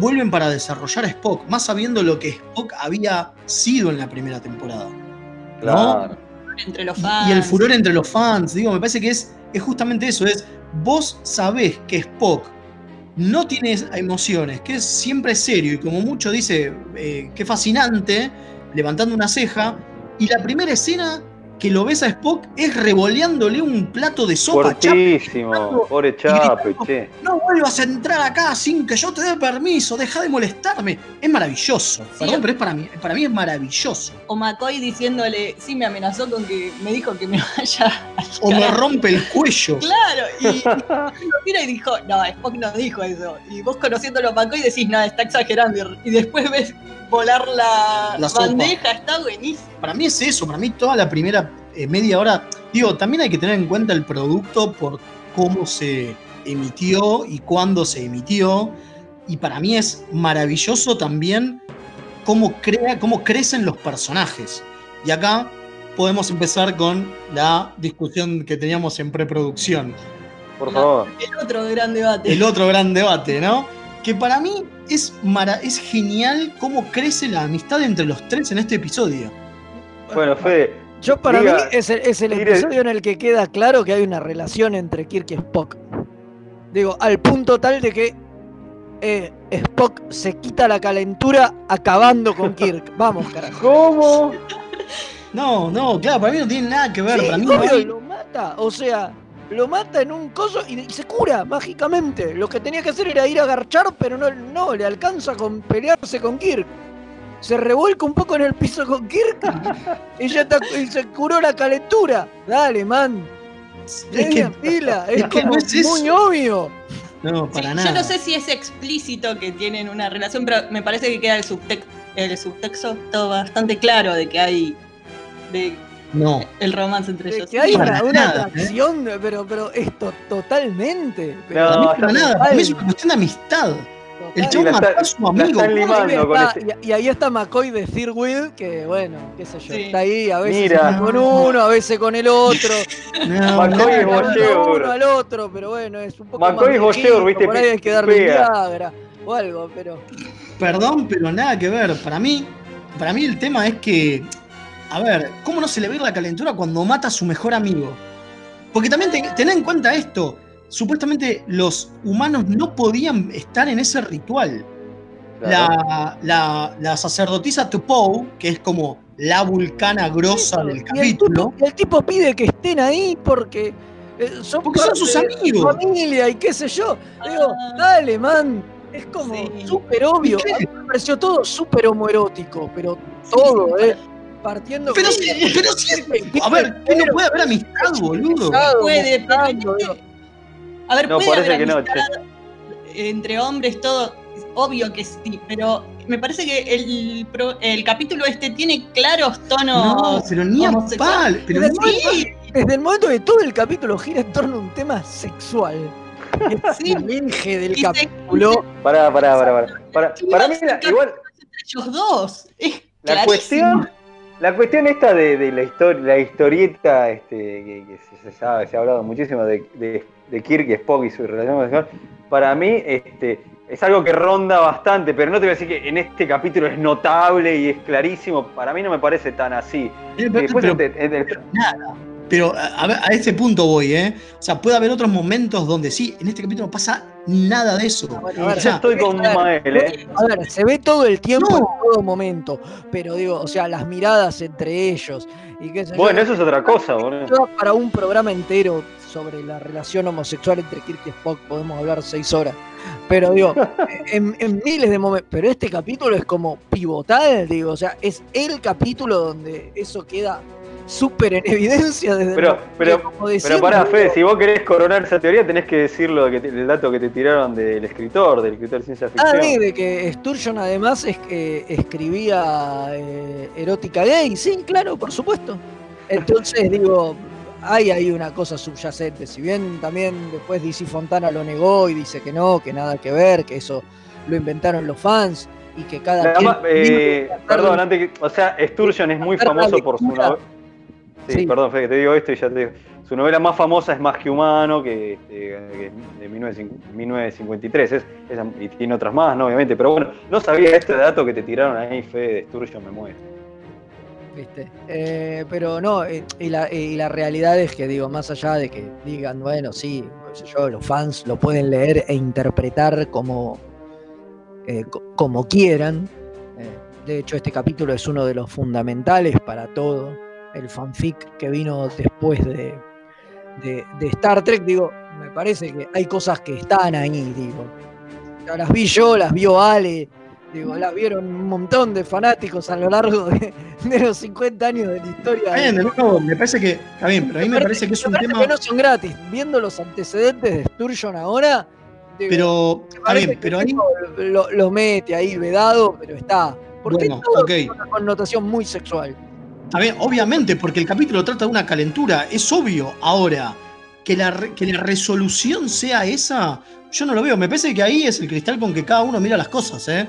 vuelven para desarrollar a Spock, más sabiendo lo que Spock había sido en la primera temporada. Claro. entre los Y- fans. Y el furor entre los fans, digo, me parece que es, es justamente eso, es vos sabés que Spock no tiene emociones, que es siempre serio y como mucho dice, eh, qué fascinante, levantando una ceja, y la primera escena que lo ves a Spock es revoleándole un plato de sopa. Fuertísimo, pobre Chape, che. no vuelvas a entrar acá sin que yo te dé permiso, deja de molestarme. Es maravilloso, perdón, pero es para mí, para mí es maravilloso. O McCoy diciéndole, sí, me amenazó con que me dijo que me vaya al O me carajo". rompe el cuello. Claro, y, y lo mira y dijo, no, Spock no dijo eso. Y vos conociéndolo a McCoy decís, no, está exagerando. Y después ves volar la, bandeja, está buenísimo. Para mí es eso, para mí toda la primera eh, media hora, digo, también hay que tener en cuenta el producto por cómo se emitió y cuándo se emitió. Y para mí es maravilloso también cómo, crea, cómo crecen los personajes. Y acá podemos empezar con la discusión que teníamos en preproducción. Por favor. El otro gran debate. El otro gran debate, ¿no? Que para mí es, mara- es genial cómo crece la amistad entre los tres en este episodio. Bueno, Fede. Yo para diga- mí es el, es el tire- episodio en el que queda claro que hay una relación entre Kirk y Spock. Digo, al punto tal de que eh, Spock se quita la calentura acabando con Kirk. Vamos, carajo. ¿Cómo? No, no, claro, para mí no tiene nada que ver. Sí, para mí Buffy- lo mata. O sea, lo mata en un coso y, y se cura mágicamente. Lo que tenía que hacer era ir a garchar, pero no, no le alcanza con pelearse con Kirk. Se revuelca un poco en el piso con Kirk y ya está, y se curó la calentura. Dale, man. Es Media que- pila. Es, es que como no es muy obvio. No, Sí, para nada. yo no sé si es explícito que tienen una relación, pero me parece que queda el, subtex- el subtexto todo bastante claro de que hay de No. el romance entre ellos. que hay una, una nada, ¿eh? atracción, pero, pero esto totalmente. No, pero está- para nada. Para mí es una cuestión de amistad. El total. la mató está- a su amigo. está- este- y- y ahí está McCoy de Thirlwheel, que bueno, qué sé yo, Sí. está ahí, a veces Mira. con uno, a veces con el otro. No, McCoy es. Voyeur. uno al otro, pero bueno, es un poco McCoy más es ¿viste? Por ahí hay que darle. Viagra o algo, pero Perdón, pero nada que ver. Para mí, para mí el tema es que, a ver, ¿cómo no se le ve la calentura cuando mata a su mejor amigo? Porque también ten, ten en cuenta esto. Supuestamente los humanos no podían estar en ese ritual. Claro. La, la, la sacerdotisa Tupou, que es como la vulcana grosa del el, capítulo. y el tipo pide que estén ahí porque eh, son, Porque son sus de su amigos. familia y qué sé yo. Digo, Ah. dale, man. Es como Sí. súper obvio. Me pareció todo súper homoerótico, pero todo, ¿eh? Partiendo. Pero sí, pero sí, a ver, ¿qué no puede haber amistad, boludo? Puede, pero A ver, No, puede parece haber que no, amistad entre hombres, todo, obvio que sí, pero me parece que el, el capítulo este tiene claros tonos. No, pero ni a pal, pero Desde, ni el momento, desde el momento que todo el capítulo gira en torno a un tema sexual. Sí. el del Y se- capítulo. Pará, pará, pará, pará. Para, para mí, igual, Ellos dos. Es la clarísimo. cuestión, la cuestión esta de, de la, historia, la historieta este, que, que se, se sabe, se ha hablado muchísimo de, de, de Kirk y Spock y su relación con el señor, para mí este, es algo que ronda bastante, pero no te voy a decir que en este capítulo es notable y es clarísimo. Para mí no me parece tan así. Eh, Después, pero- en- en el- nada. Pero a, a ese punto voy, ¿eh? O sea, puede haber otros momentos donde sí, en este capítulo no pasa nada de eso. Bueno, a ver, O sea, yo estoy con Mael, ¿eh? A ver, se ve todo el tiempo No. en todo momento, pero digo, o sea, las miradas entre ellos y qué sé yo, Bueno, eso es otra cosa, boludo. para un programa entero sobre la relación homosexual entre Kirk y Spock podemos hablar seis horas. Pero digo, en, en miles de momentos. Pero este capítulo es como pivotal, digo, o sea, es el capítulo donde eso queda súper en evidencia desde Pero, pero, que, como pero pará, Fede, si vos querés coronar esa teoría, tenés que decirlo que te- el dato que te tiraron del escritor, del escritor de ciencia Ah, ficción. sí, de que Sturgeon además es, que escribía eh, erótica gay, sí, claro, por supuesto. Entonces, digo, hay ahí una cosa subyacente. Si bien también después DC Fontana lo negó y dice que no, que nada que ver, que eso lo inventaron los fans y que cada Nada quien. eh, perdón, antes que, o sea, Sturgeon es muy famoso por su novela. Sí, Sí. perdón, Fede, que te digo esto y ya te digo. Su novela más famosa es Más que Humano, que, este, que de 1950 1953, es, y tiene otras más, ¿no? Obviamente, pero bueno, no sabía este dato que te tiraron ahí, Fede, de Sturgeon me muere. ¿viste? Eh, pero no, eh, y, la, y la realidad es que, digo, más allá de que digan, bueno, sí, sé yo, los fans lo pueden leer e interpretar como, eh, co- como quieran. de hecho, este capítulo es uno de los fundamentales para todo el fanfic que vino después de, de- de Star Trek. Digo, me parece que hay cosas que están ahí, digo. Ya las vi yo, las vio Ale, digo, las vieron un montón de fanáticos a lo largo de, de los 50 años de la historia. Bien, de nuevo, me parece que. Está bien, pero a mí me parece que es un parece tema. que no son gratis. Viendo los antecedentes de Sturgeon ahora, digo, Pero. Está bien, pero ahí. lo, lo mete ahí vedado, pero está. Porque Bueno, todo tiene una connotación muy sexual. Obviamente, porque el capítulo trata de una calentura. Es obvio. Ahora, que la, que la resolución sea esa, yo no lo veo. Me parece que ahí es el cristal con que cada uno mira las cosas, ¿eh?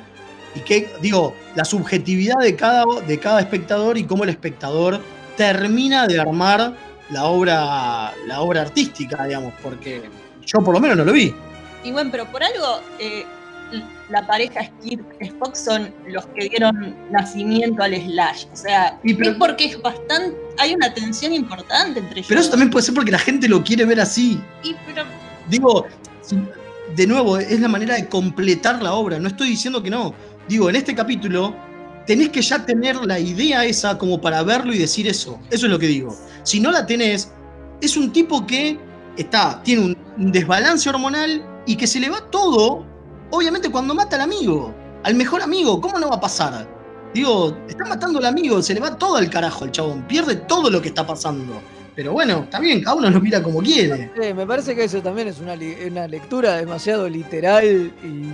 Y que, digo, la subjetividad de cada, de cada espectador y cómo el espectador termina de armar la obra, la obra artística, digamos, porque yo por lo menos no lo vi. Y bueno, pero por algo eh, la pareja Kirk Spock son los que dieron nacimiento al Slash. O sea, Y pero- es porque es bastante. Hay una tensión importante entre ellos. Pero eso también puede ser porque la gente lo quiere ver así. Y, pero, Digo, de nuevo, es la manera de completar la obra. No estoy diciendo que no. Digo, en este capítulo tenés que ya tener la idea esa como para verlo y decir eso. Eso es lo que digo. Si no la tenés, es un tipo que está, tiene un desbalance hormonal y que se le va todo, obviamente cuando mata al amigo, al mejor amigo. ¿Cómo no va a pasar? Digo, está matando al amigo, se le va todo al carajo al chabón, pierde todo lo que está pasando. Pero bueno, está bien, cada uno lo mira como quiere. Sí, me parece que eso también es una, li- una lectura demasiado literal y, y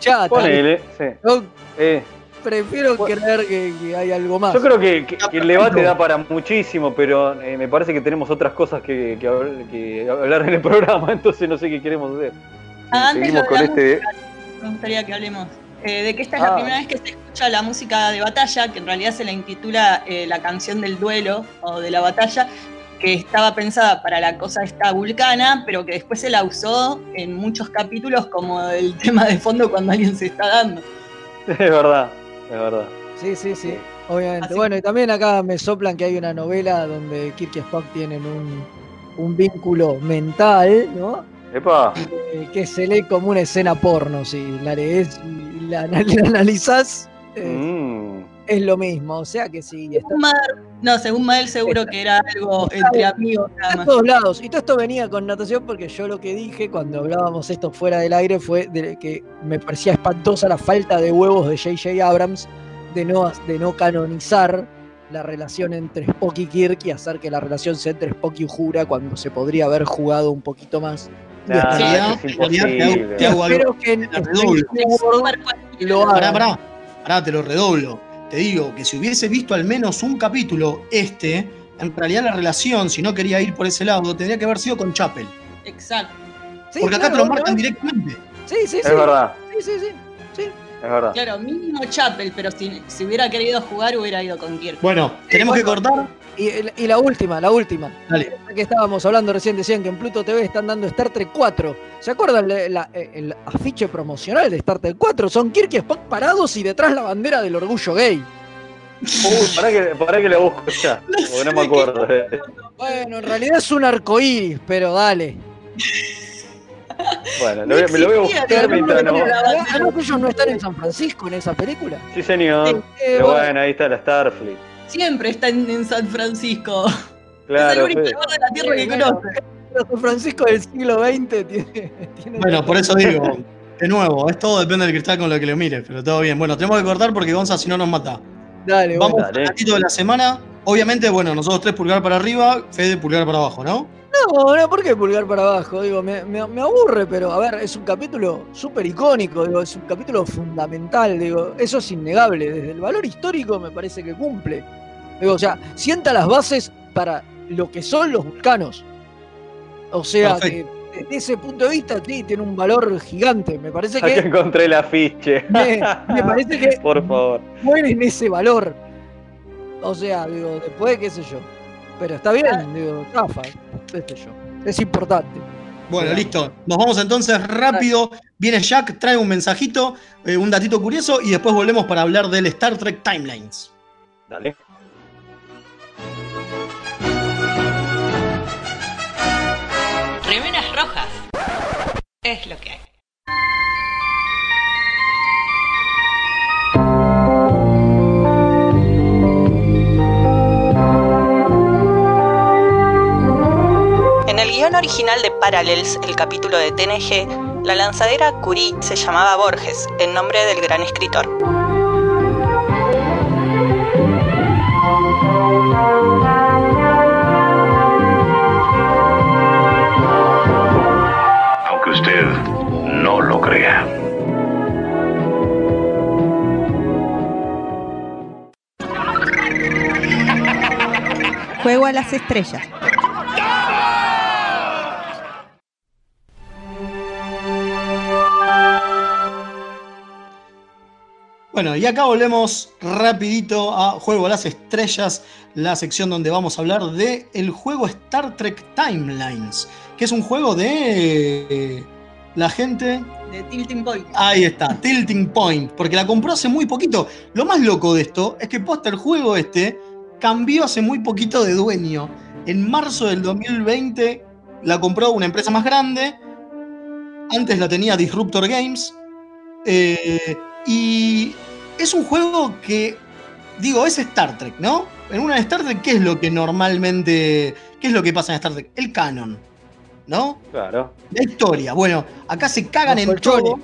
chata. Ponele, sí. Yo Eh, prefiero creer que, que hay algo más. yo creo que, que- que el debate da para muchísimo, pero eh, me parece que tenemos otras cosas que, que habl- que hablar en el programa, entonces no sé qué queremos hacer. Ah, antes Seguimos con la este. música, me gustaría que hablemos. eh, de que esta es Ah. la primera vez que se escucha la música de batalla, que en realidad se la intitula eh, la canción del duelo o de la batalla, que estaba pensada para la cosa esta vulcana, pero que después se la usó en muchos capítulos como el tema de fondo cuando alguien se está dando. Es verdad, es verdad. Sí, sí, sí, obviamente. Así- Bueno, y también acá me soplan que hay una novela donde Kirk y Spock tienen un, un vínculo mental, ¿no? Epa, Eh, que se lee como una escena porno, si la lees y la, la analizás. eh, mm, es lo mismo, o sea que sí. Está Según Mar- no, según Mael seguro que era algo entre amigos nada de más. todos lados. Y todo esto venía con natación porque yo lo que dije cuando hablábamos esto fuera del aire fue de que me parecía espantosa la falta de huevos de J.J. Abrams de no, de no canonizar la relación entre Spock y Kirk y hacer que la relación sea entre Spock y Uhura cuando se podría haber jugado un poquito más. Nah, es realidad, te hago- hago que Te lo Pará, pará, pará, te lo redoblo. Te digo que si hubiese visto al menos un capítulo este, en realidad la relación, si no quería ir por ese lado, tendría que haber sido con Chapel. Exacto. Sí, Porque acá claro, te lo marcan ¿no? directamente. Sí, sí, sí. Es verdad, Sí, sí, sí. sí. es verdad. Claro, mínimo Chapel, pero si, si hubiera querido jugar hubiera ido con Kirk. Bueno, tenemos que cortar. Y, y la última, la última. Dale. Que estábamos hablando recién, decían que en Pluto TV están dando Star Trek 4. ¿Se acuerdan la- la- el afiche promocional de Star Trek 4? Son Kirk y Spock parados y detrás la bandera del orgullo gay. Uy, pará que, pará que la busco ya, porque no me acuerdo. Bueno, en realidad es un arcoíris, pero dale. Bueno, lo voy- me lo voy a buscar mientras no. Además, ellos no están en San Francisco en esa película. Sí, señor. Eh, Pero bueno. bueno, ahí está la Starfleet. Siempre está en, en San Francisco. es el único lugar de la Tierra que Bueno, conoce. pero San Francisco del siglo XX tiene. tiene Bueno, por eso digo, de nuevo, es todo depende del cristal con lo que lo mires, pero todo bien. Bueno, tenemos que cortar porque Gonza si no nos mata. Dale, Vamos bueno. al ratito de la semana. Obviamente, bueno, nosotros tres pulgar para arriba, Fede pulgar para abajo, ¿no? No, no, ¿por qué pulgar para abajo? Digo, me, me- me aburre, pero a ver, es un capítulo súper icónico, digo, es un capítulo fundamental, digo, eso es innegable. Desde el valor histórico me parece que cumple. Digo, o sea, sienta las bases para lo que son los vulcanos. O sea, que desde ese punto de vista, sí, tiene un valor gigante. Me parece Aquí que, encontré el afiche. me, me parece que Por favor. mueren ese valor. O sea, digo, después, qué sé yo. Pero está bien, digo, zafa, qué sé yo. Es importante. Bueno, listo. Nos vamos entonces rápido. Viene Jack, trae un mensajito, eh, un datito curioso y después volvemos para hablar del Star Trek Timelines. Dale. Remeras rojas. Es lo que hay. Guion original de Parallels, el capítulo de TNG, la lanzadera Curie se llamaba Borges, en nombre del gran escritor. Aunque usted no lo crea. Juego a las estrellas. Bueno, y acá volvemos rapidito a Juego a las Estrellas, la sección donde vamos a hablar de el juego Star Trek Timelines, que es un juego de eh, la gente... De Tilting Point. Ahí está, Tilting Point, porque la compró hace muy poquito. Lo más loco de esto es que posta el juego este cambió hace muy poquito de dueño. En marzo del 2020 la compró una empresa más grande. Antes la tenía Disruptor Games. Eh, y es un juego que, digo, es Star Trek, ¿no? En una de Star Trek, ¿qué es lo que normalmente, qué es lo que pasa en Star Trek? El canon, ¿no? Claro. La historia. Bueno, acá se cagan Los en colchones. todo.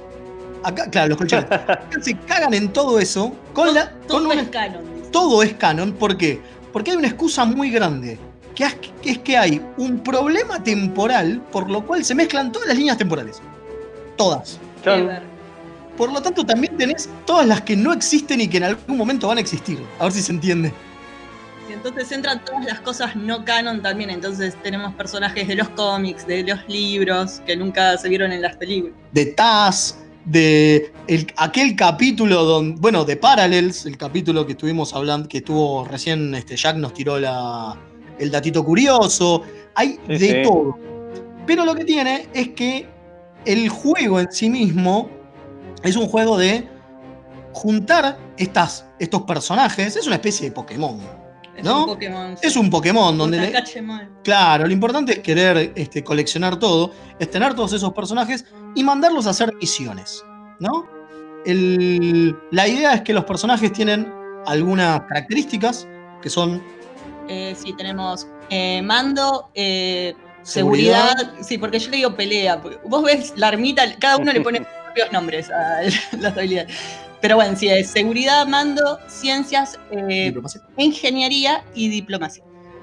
Acá, claro, los colchones. Acá se cagan en todo eso. Con la, con Todo una- es canon. todo es canon. ¿Por qué? Porque hay una excusa muy grande. Que es, que es que hay un problema temporal por lo cual se mezclan todas las líneas temporales. Todas. Ever. Por lo tanto, también tenés todas las que no existen y que en algún momento van a existir. A ver si se entiende. Y entonces entran todas las cosas no canon también. Entonces tenemos personajes de los cómics, de los libros, que nunca se vieron en las películas. de Taz, de el- aquel capítulo donde, bueno, de Parallels, el capítulo que estuvimos hablando, que estuvo recién este, Jack nos tiró la, el datito curioso, hay Sí, de sí. todo. Pero lo que tiene es que el juego en sí mismo es un juego de juntar estas, estos personajes, es una especie de Pokémon. Es ¿No? un Pokémon. Es un Pokémon donde... le-. Claro, lo importante es querer este, coleccionar todo, es tener todos esos personajes y mandarlos a hacer misiones, ¿no? El- la idea es que los personajes tienen algunas características que son Eh, sí, tenemos eh, mando, eh, seguridad. Sí, porque yo le digo pelea. Vos ves la ermita, cada uno le pone propios nombres a las habilidades. Pero bueno, sí, es seguridad, mando, ciencias, eh, diplomacia. ingeniería y diplomacia.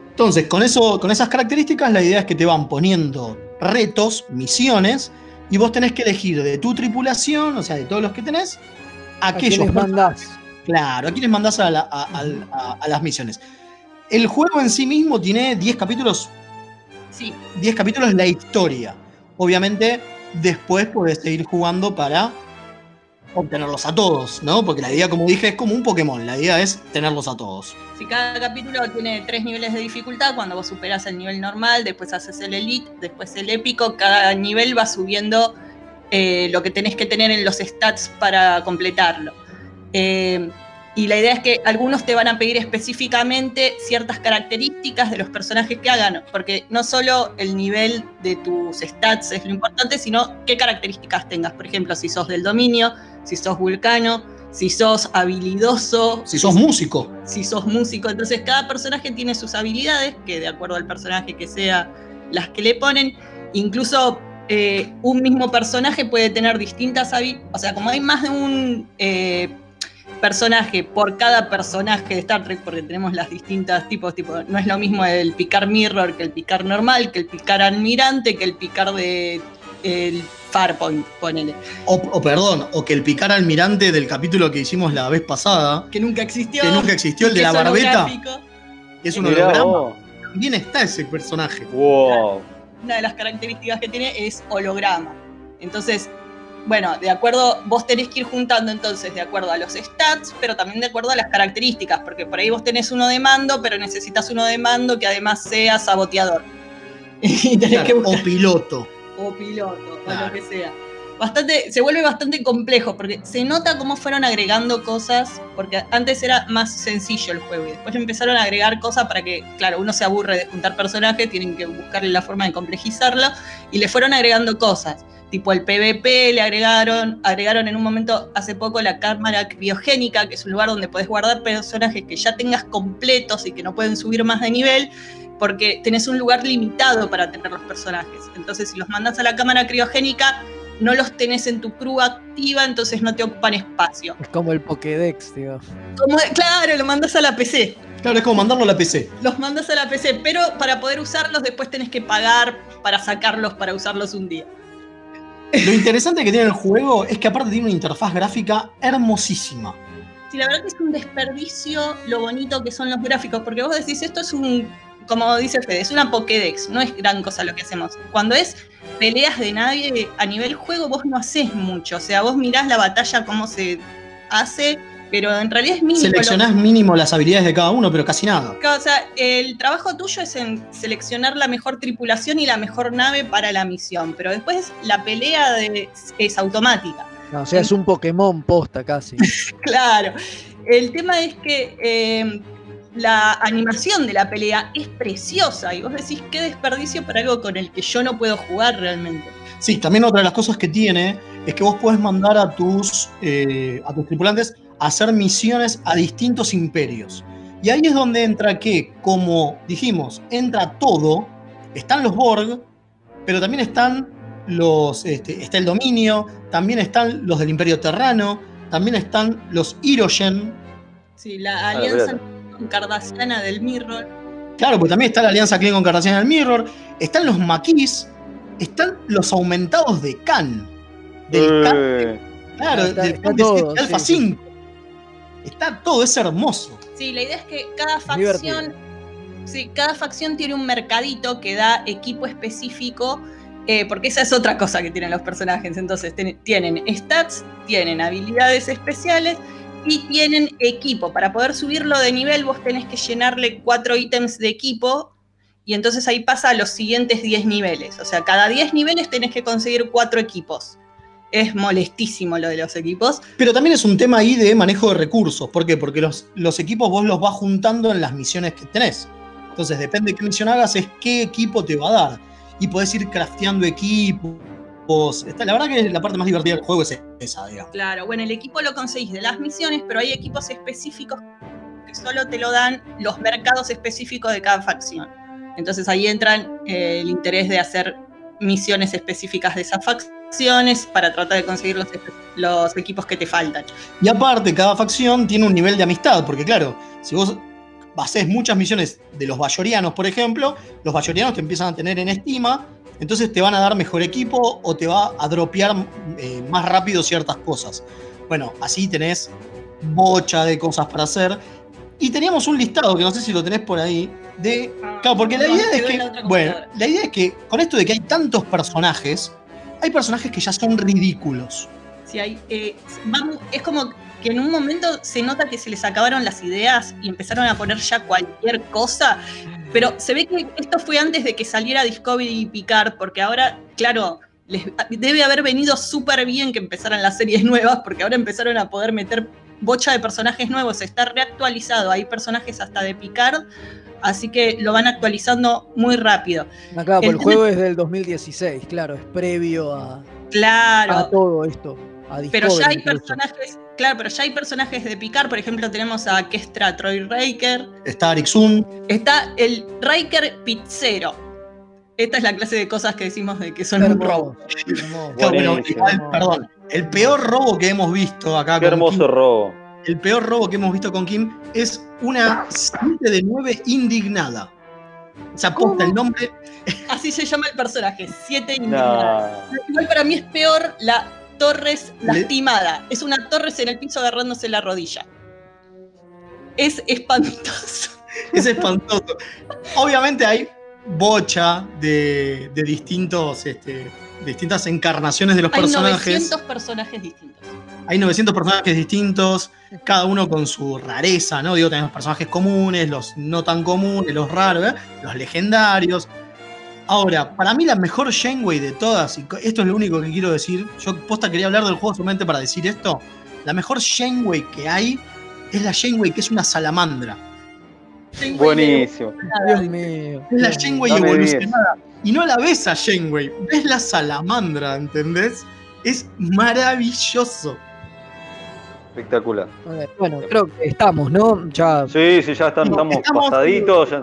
Entonces, con, eso, con esas características, la idea es que te van poniendo retos, misiones, y vos tenés que elegir de tu tripulación, o sea, de todos los que tenés, aquellos. quiénes mandás? Claro, a quienes mandás a, la- a- a- a- a las misiones. El juego en sí mismo tiene 10 capítulos. Sí. 10 capítulos la historia. Obviamente, después podés seguir jugando para obtenerlos a todos, ¿no? Porque la idea, como dije, es como un Pokémon. La idea es tenerlos a todos. Si cada capítulo tiene tres niveles de dificultad, cuando vos superas el nivel normal, después haces el elite, después el épico, cada nivel va subiendo eh, lo que tenés que tener en los stats para completarlo. Eh, y la idea es que algunos te van a pedir específicamente ciertas características de los personajes que hagan, porque no solo el nivel de tus stats es lo importante, sino qué características tengas. Por ejemplo, si sos del dominio, si sos vulcano, si sos habilidoso, Si sos músico, si sos músico. Entonces cada personaje tiene sus habilidades, que de acuerdo al personaje que sea las que le ponen, incluso eh, un mismo personaje puede tener distintas habilidades, o sea, como hay más de un eh, personaje por cada personaje de Star Trek, porque tenemos las distintas tipos, tipo, no es lo mismo el picar mirror que el picar normal, que el picar almirante, que el picar de el Farpoint, ponele. o, o perdón, o que el picar almirante del capítulo que hicimos la vez pasada, Que nunca existió. que nunca existió, el de la barbeta, que es un holograma, también está ese personaje. Wow. una de las características que tiene es holograma. Entonces, bueno, de acuerdo, vos tenés que ir juntando entonces de acuerdo a los stats, pero también de acuerdo a las características, porque por ahí vos tenés uno de mando, pero necesitas uno de mando que además sea saboteador. Y tenés que buscar- o piloto. o piloto, o lo que sea. Se vuelve bastante complejo porque se nota cómo fueron agregando cosas, porque antes era más sencillo el juego y después empezaron a agregar cosas para que, claro, uno se aburre de juntar personajes, tienen que buscarle la forma de complejizarlo y le fueron agregando cosas, tipo el PvP le agregaron, agregaron en un momento hace poco la cámara criogénica, que es un lugar donde podés guardar personajes que ya tengas completos y que no pueden subir más de nivel porque tenés un lugar limitado para tener los personajes. Entonces, si los mandas a la cámara criogénica, no los tenés en tu crew activa, entonces no te ocupan espacio. Es como el Pokédex, digo. Como, claro, lo mandas a la PC. Claro, es como mandarlo a la PC. Los mandas a la PC, pero para poder usarlos después tenés que pagar para sacarlos, para usarlos un día. Lo interesante que tiene el juego es que aparte tiene una interfaz gráfica hermosísima. Sí, la verdad que es un desperdicio lo bonito que son los gráficos, porque vos decís, esto es un, como dice Fede, es una Pokédex, no es gran cosa lo que hacemos. Cuando es peleas de nadie a nivel juego, vos no haces mucho. O sea, vos mirás la batalla, cómo se hace, pero en realidad es mínimo. lo- Seleccionás mínimo las habilidades de cada uno, pero casi nada. O sea, el trabajo tuyo es en seleccionar la mejor tripulación y la mejor nave para la misión, pero después la pelea de- es automática. No, o sea, es un Pokémon posta casi. Claro. El tema es que eh, la animación de la pelea es preciosa y vos decís qué desperdicio para algo con el que yo no puedo jugar realmente. Sí, también otra de las cosas que tiene es que vos podés mandar a tus, eh, a tus tripulantes a hacer misiones a distintos imperios. Y ahí es donde entra que, como dijimos, entra todo, están los Borg, pero también están los, este, está el dominio, también están los del Imperio Terrano, también están los Hirogen, Sí, la Ah, alianza verdad. Cardasiana del Mirror. Claro, pues también está la alianza Klingon Cardassian del Mirror, están los maquis, están los aumentados de Khan. Del Khan, Eh, claro, Está- del está Khan de todo, Alpha sí, sí. 5. Está todo, es hermoso. Sí, la idea es que cada facción, sí, cada facción tiene un mercadito que da equipo específico, eh, porque esa es otra cosa que tienen los personajes. Entonces ten- tienen stats, tienen habilidades especiales y tienen equipo. Para poder subirlo de nivel vos tenés que llenarle cuatro ítems de equipo y entonces ahí pasa a los siguientes 10 niveles. O sea, cada 10 niveles tenés que conseguir cuatro equipos. Es molestísimo lo de los equipos. Pero también es un tema ahí de manejo de recursos. ¿Por qué? Porque los, los equipos vos los vas juntando en las misiones que tenés. Entonces, depende de qué misión hagas, es qué equipo te va a dar. Y podés ir crafteando equipos. Está- la verdad que la parte más divertida del juego es esa, digamos. Claro, bueno, el equipo lo conseguís de las misiones, pero hay equipos específicos solo te lo dan los mercados específicos de cada facción. Entonces ahí entran eh, el interés de hacer misiones específicas de esas facciones para tratar de conseguir los, los equipos que te faltan. Y aparte, cada facción tiene un nivel de amistad, porque claro, si vos haces muchas misiones de los bayorianos, por ejemplo, los bayorianos te empiezan a tener en estima, entonces te van a dar mejor equipo o te va a dropear eh, más rápido ciertas cosas. Bueno, así tenés bocha de cosas para hacer. Y teníamos un listado, que no sé si lo tenés por ahí, de... Claro, porque la idea es que... Bueno, la idea es que con esto de que hay tantos personajes, hay personajes que ya son ridículos. Si hay, eh, es como que en un momento se nota que se les acabaron las ideas y empezaron a poner ya cualquier cosa. Pero se ve que esto fue antes de que saliera Discovery y Picard, porque ahora, claro, les debe haber venido súper bien que empezaran las series nuevas, porque ahora empezaron a poder meter bocha de personajes nuevos, está reactualizado, hay personajes hasta de Picard, así que lo van actualizando muy rápido. Ah, claro, pues el El juego es del 2016, claro, es previo a, Claro. a todo esto. A Pero ya hay incluso. personajes, claro, pero ya hay personajes de Picard, por ejemplo, tenemos a Kestra Troy Riker, Está Arik Sun, está el Riker Pizzero. Esta es la clase de cosas que decimos de que son un robo. bueno, igual, perdón. El peor robo que hemos visto acá Qué con hermoso Kim, robo. el peor robo que hemos visto con Kim es una 7 de 9 indignada. O sea, posta el nombre. Así se llama el personaje, siete indignada. No. Igual para mí es peor la Torres Le- lastimada. Es una Torres en el piso agarrándose la rodilla. Es espantoso. Es espantoso. Obviamente hay bocha de, de distintos, este, distintas encarnaciones de los Hay personajes. 900 personajes distintos. Hay 900 personajes distintos, cada uno con su rareza, ¿no? Digo, tenemos personajes comunes, los no tan comunes, los raros, ¿eh? los legendarios. Ahora, para mí la mejor Janeway de todas, y esto es lo único que quiero decir, yo posta quería hablar del juego solamente para decir esto, la mejor Janeway que hay es la Janeway que es una salamandra. Buenísimo. Dios mío. Es la. Janeway Dame evolucionada. Y no la ves a Janeway, ves la salamandra, ¿entendés? Es maravilloso. Espectacular. A ver, Bueno, creo que estamos, ¿no? Ya Sí, sí, ya están, estamos, Estamos- pasaditos. ya-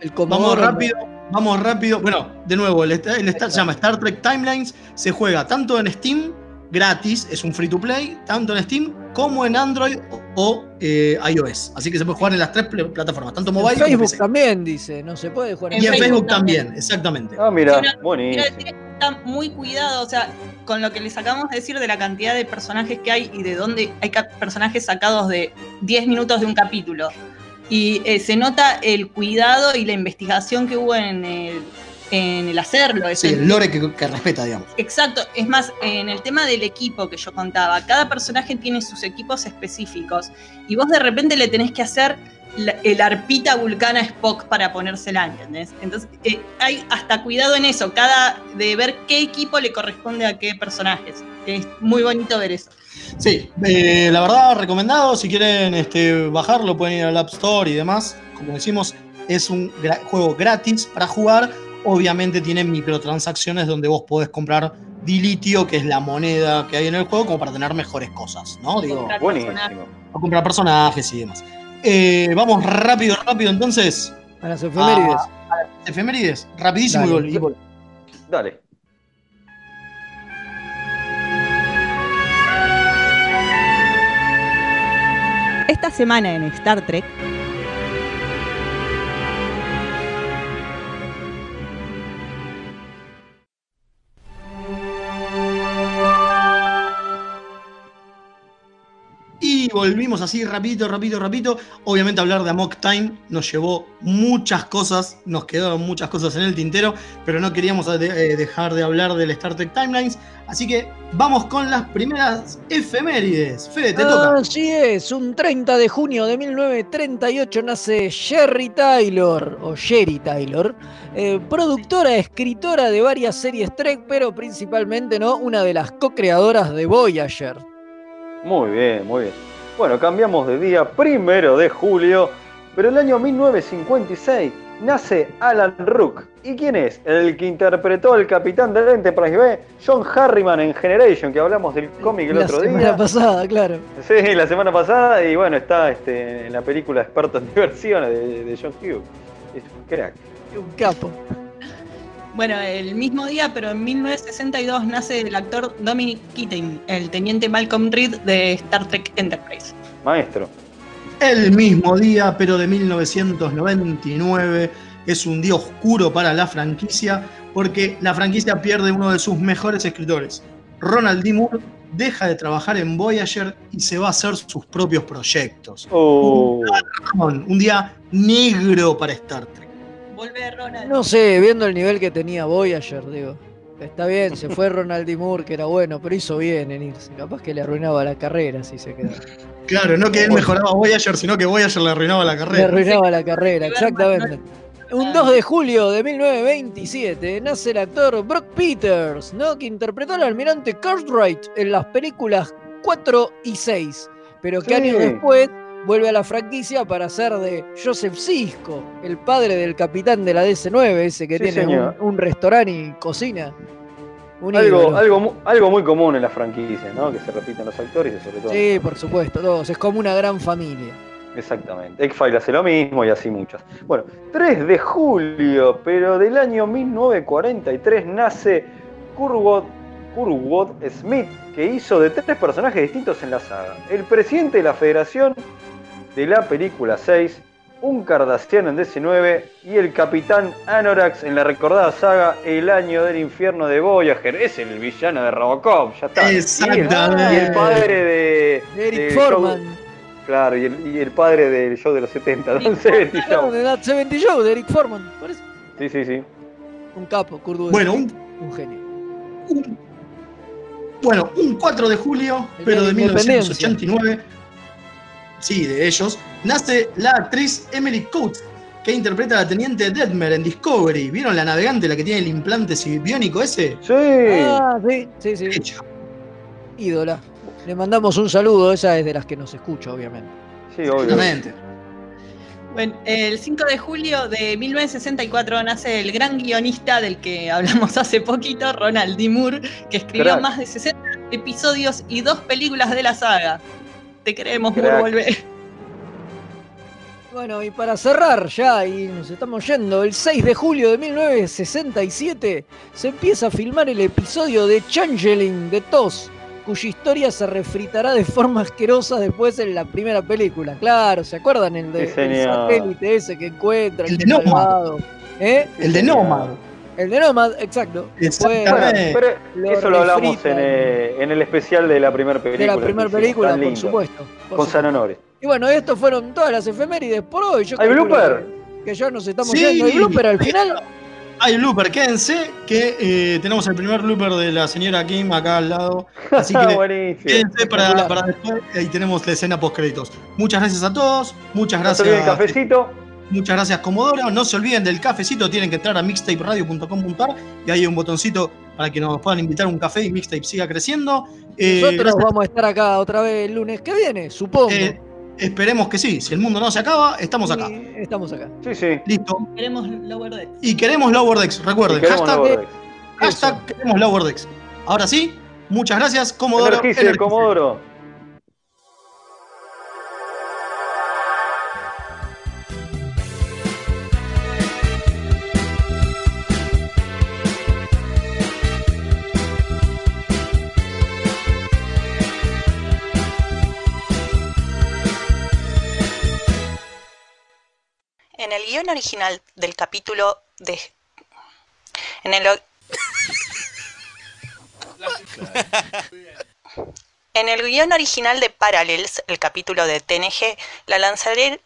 el Vamos rápido, vamos rápido. Bueno, de nuevo, el, esta- se llama Star Trek Timelines. Se juega tanto en Steam, gratis, es un free to play, tanto en Steam como en Android o, eh, iOS. Así que se puede jugar en las tres pl- plataformas, tanto En mobile como Facebook PC. también dice, no se puede jugar Y en Facebook, Facebook también, también. exactamente. Ah, mira, está muy cuidado, o sea, con lo que les acabamos de decir de la cantidad de personajes que hay y de dónde hay personajes sacados de 10 minutos de un capítulo. Y eh, se nota el cuidado y la investigación que hubo en el, en el hacerlo. Es Sí, el- lore que, que respeta, digamos. Exacto, es más, en el tema del equipo que yo contaba, cada personaje tiene sus equipos específicos y vos de repente le tenés que hacer la- el arpita vulcana Spock para ponérsela, ¿entendés? Entonces eh, hay hasta cuidado en eso, cada de ver qué equipo le corresponde a qué personajes. Es muy bonito ver eso. Sí, eh, la verdad, recomendado. Si quieren este, bajarlo, pueden ir al App Store y demás. Como decimos, es un gra- juego gratis para jugar. Obviamente tiene microtransacciones donde vos podés comprar dilitio, que es la moneda que hay en el juego, como para tener mejores cosas, ¿no? Digo, Comprar Buenísimo. a comprar personajes y demás. Eh, vamos rápido, rápido entonces. A las efemérides. a las efemérides. Rapidísimo y Dale. y vol- Dale. Esta semana en Star Trek, volvimos así, rapidito, rapidito, rapidito. Obviamente hablar de Amok Time nos llevó muchas cosas, nos quedaron muchas cosas en el tintero, pero no queríamos de- eh, dejar de hablar del Star Trek Timelines. Así que vamos con las primeras efemérides. Fede, te toca. Así es, un 30 de junio de 1938 nace Sherry Taylor, o Sherry Taylor, eh, productora, escritora de varias series Trek, pero principalmente no una de las co-creadoras de Voyager. Muy bien, muy bien. Bueno, cambiamos de día, primero de julio, pero el año 1956 nace Alan Rook. ¿Y quién es? El que interpretó al capitán del Enterprise B, John Harriman en Generation, que hablamos del cómic el La otro semana día. pasada, claro. Sí, la semana pasada, y bueno, está este, en la película Experto en Diversiones de, de John Hughes. Es un crack. Un capo. Bueno, el mismo día, pero en 1962, nace el actor Dominic Keating, el teniente Malcolm Reed de Star Trek Enterprise. Maestro. El mismo día, pero de 1999, es un día oscuro para la franquicia porque la franquicia pierde uno de sus mejores escritores. Ronald D. Moore deja de trabajar en Voyager y se va a hacer sus propios proyectos. Oh. Un, un día negro para Star Trek. Ronald. No sé, viendo el nivel que tenía Voyager, digo. Está bien, se fue Ronald. Moore, que era bueno, pero hizo bien en irse. Capaz que le arruinaba la carrera si se quedaba. Claro, no que él mejoraba Voyager, sino que Voyager le arruinaba la Le carrera. arruinaba la carrera, exactamente. Un 2 de julio de 1927 nace el actor Brock Peters, ¿no? que interpretó al almirante Cartwright en las películas 4 y 6, pero que Sí. años después vuelve a la franquicia para ser de Joseph Cisco, el padre del capitán de la DC-9, ese que Sí, tiene un, un restaurante y cocina. Un Algo, algo, algo muy común en las franquicias, ¿no? Que se repiten los actores y sobre todo. Sí, por supuesto, todos. Es como una gran familia. Exactamente. X-Files hace lo mismo y así muchas. Bueno, 3 de julio, pero del año 1943 nace Kurtwood, Kurtwood Smith, que hizo de tres personajes distintos en la saga. El presidente de la Federación de la película 6, un Cardassiano en DC9 y el capitán Anorax en la recordada saga El año del infierno de Voyager. Es el villano de Robocop, ya está. Y el- Exactamente. Y el, padre de... Eric de Foreman. Joe- Claro, y el, y el padre del show de los 70, Don Seventy Claro, Show. de That 70 Show, de Eric Foreman. por eso. Sí, sí, sí. Un capo, Russell. Bueno, un, un genio. bueno, un 4 de julio, El pero de de la independencia. 1989, sí, de ellos, nace la actriz Emily Coates, que interpreta a la teniente Detmer en Discovery. ¿Vieron la navegante, la que tiene el implante biónico ese? Sí. Ah, sí, sí, sí. Ídola. Le mandamos un saludo, esa es de las que nos escucha, obviamente. Sí, obvio. Exactamente. Bueno, el 5 de julio de 1964 nace el gran guionista del que hablamos hace poquito, Ronald D. Moore, que escribió Crack. más de 60 episodios y dos películas de la saga. Te queremos, Crack. volver. Bueno, y para cerrar ya, y nos estamos yendo, el 6 de julio de 1967 se empieza a filmar el episodio de Changeling de TOS, cuya historia se refritará de forma asquerosa después en la primera película. Claro, ¿se acuerdan? El de Sí, el señor. satélite ese que encuentra, El de Nomad. malvado. ¿Eh? El de Nomad. El de Nomad, exacto. Después. Bueno, pero lo eso lo hablamos en, eh, en el especial de la primera película. de la primera película, por lindo, supuesto. por Con. San Honores. Y bueno, estos fueron todas las efemérides por hoy. Yo ¿Hay blooper? Que, que ya nos estamos Sí. yendo. ¿Hay blooper al final? Hay blooper, quédense que eh, tenemos el primer blooper de la señora Kim acá al lado. Así que Buenísimo. quédense para, para después. Ahí tenemos la escena post créditos. Muchas gracias a todos. Muchas No gracias. olviden el cafecito. Muchas gracias, Comodoro. No se olviden del cafecito, tienen que entrar a mixtaperadio.com.ar y ahí hay un botoncito para que nos puedan invitar a un café y Mixtape siga creciendo. Eh, Nosotros gracias. vamos a estar acá otra vez el lunes que viene, supongo. Eh, esperemos que sí. Si el mundo no se acaba, estamos acá. Y estamos acá. Sí, sí. Listo. Queremos Lower Decks. Y queremos Lower Decks, recuerden. Queremos hashtag, Lower Decks. hashtag queremos Lower Decks. Ahora sí, muchas gracias, Comodoro. Energice, Energice. Comodoro. El guion original del capítulo de... En el... En el guion original de Parallels, el capítulo de TNG, la lanzadera...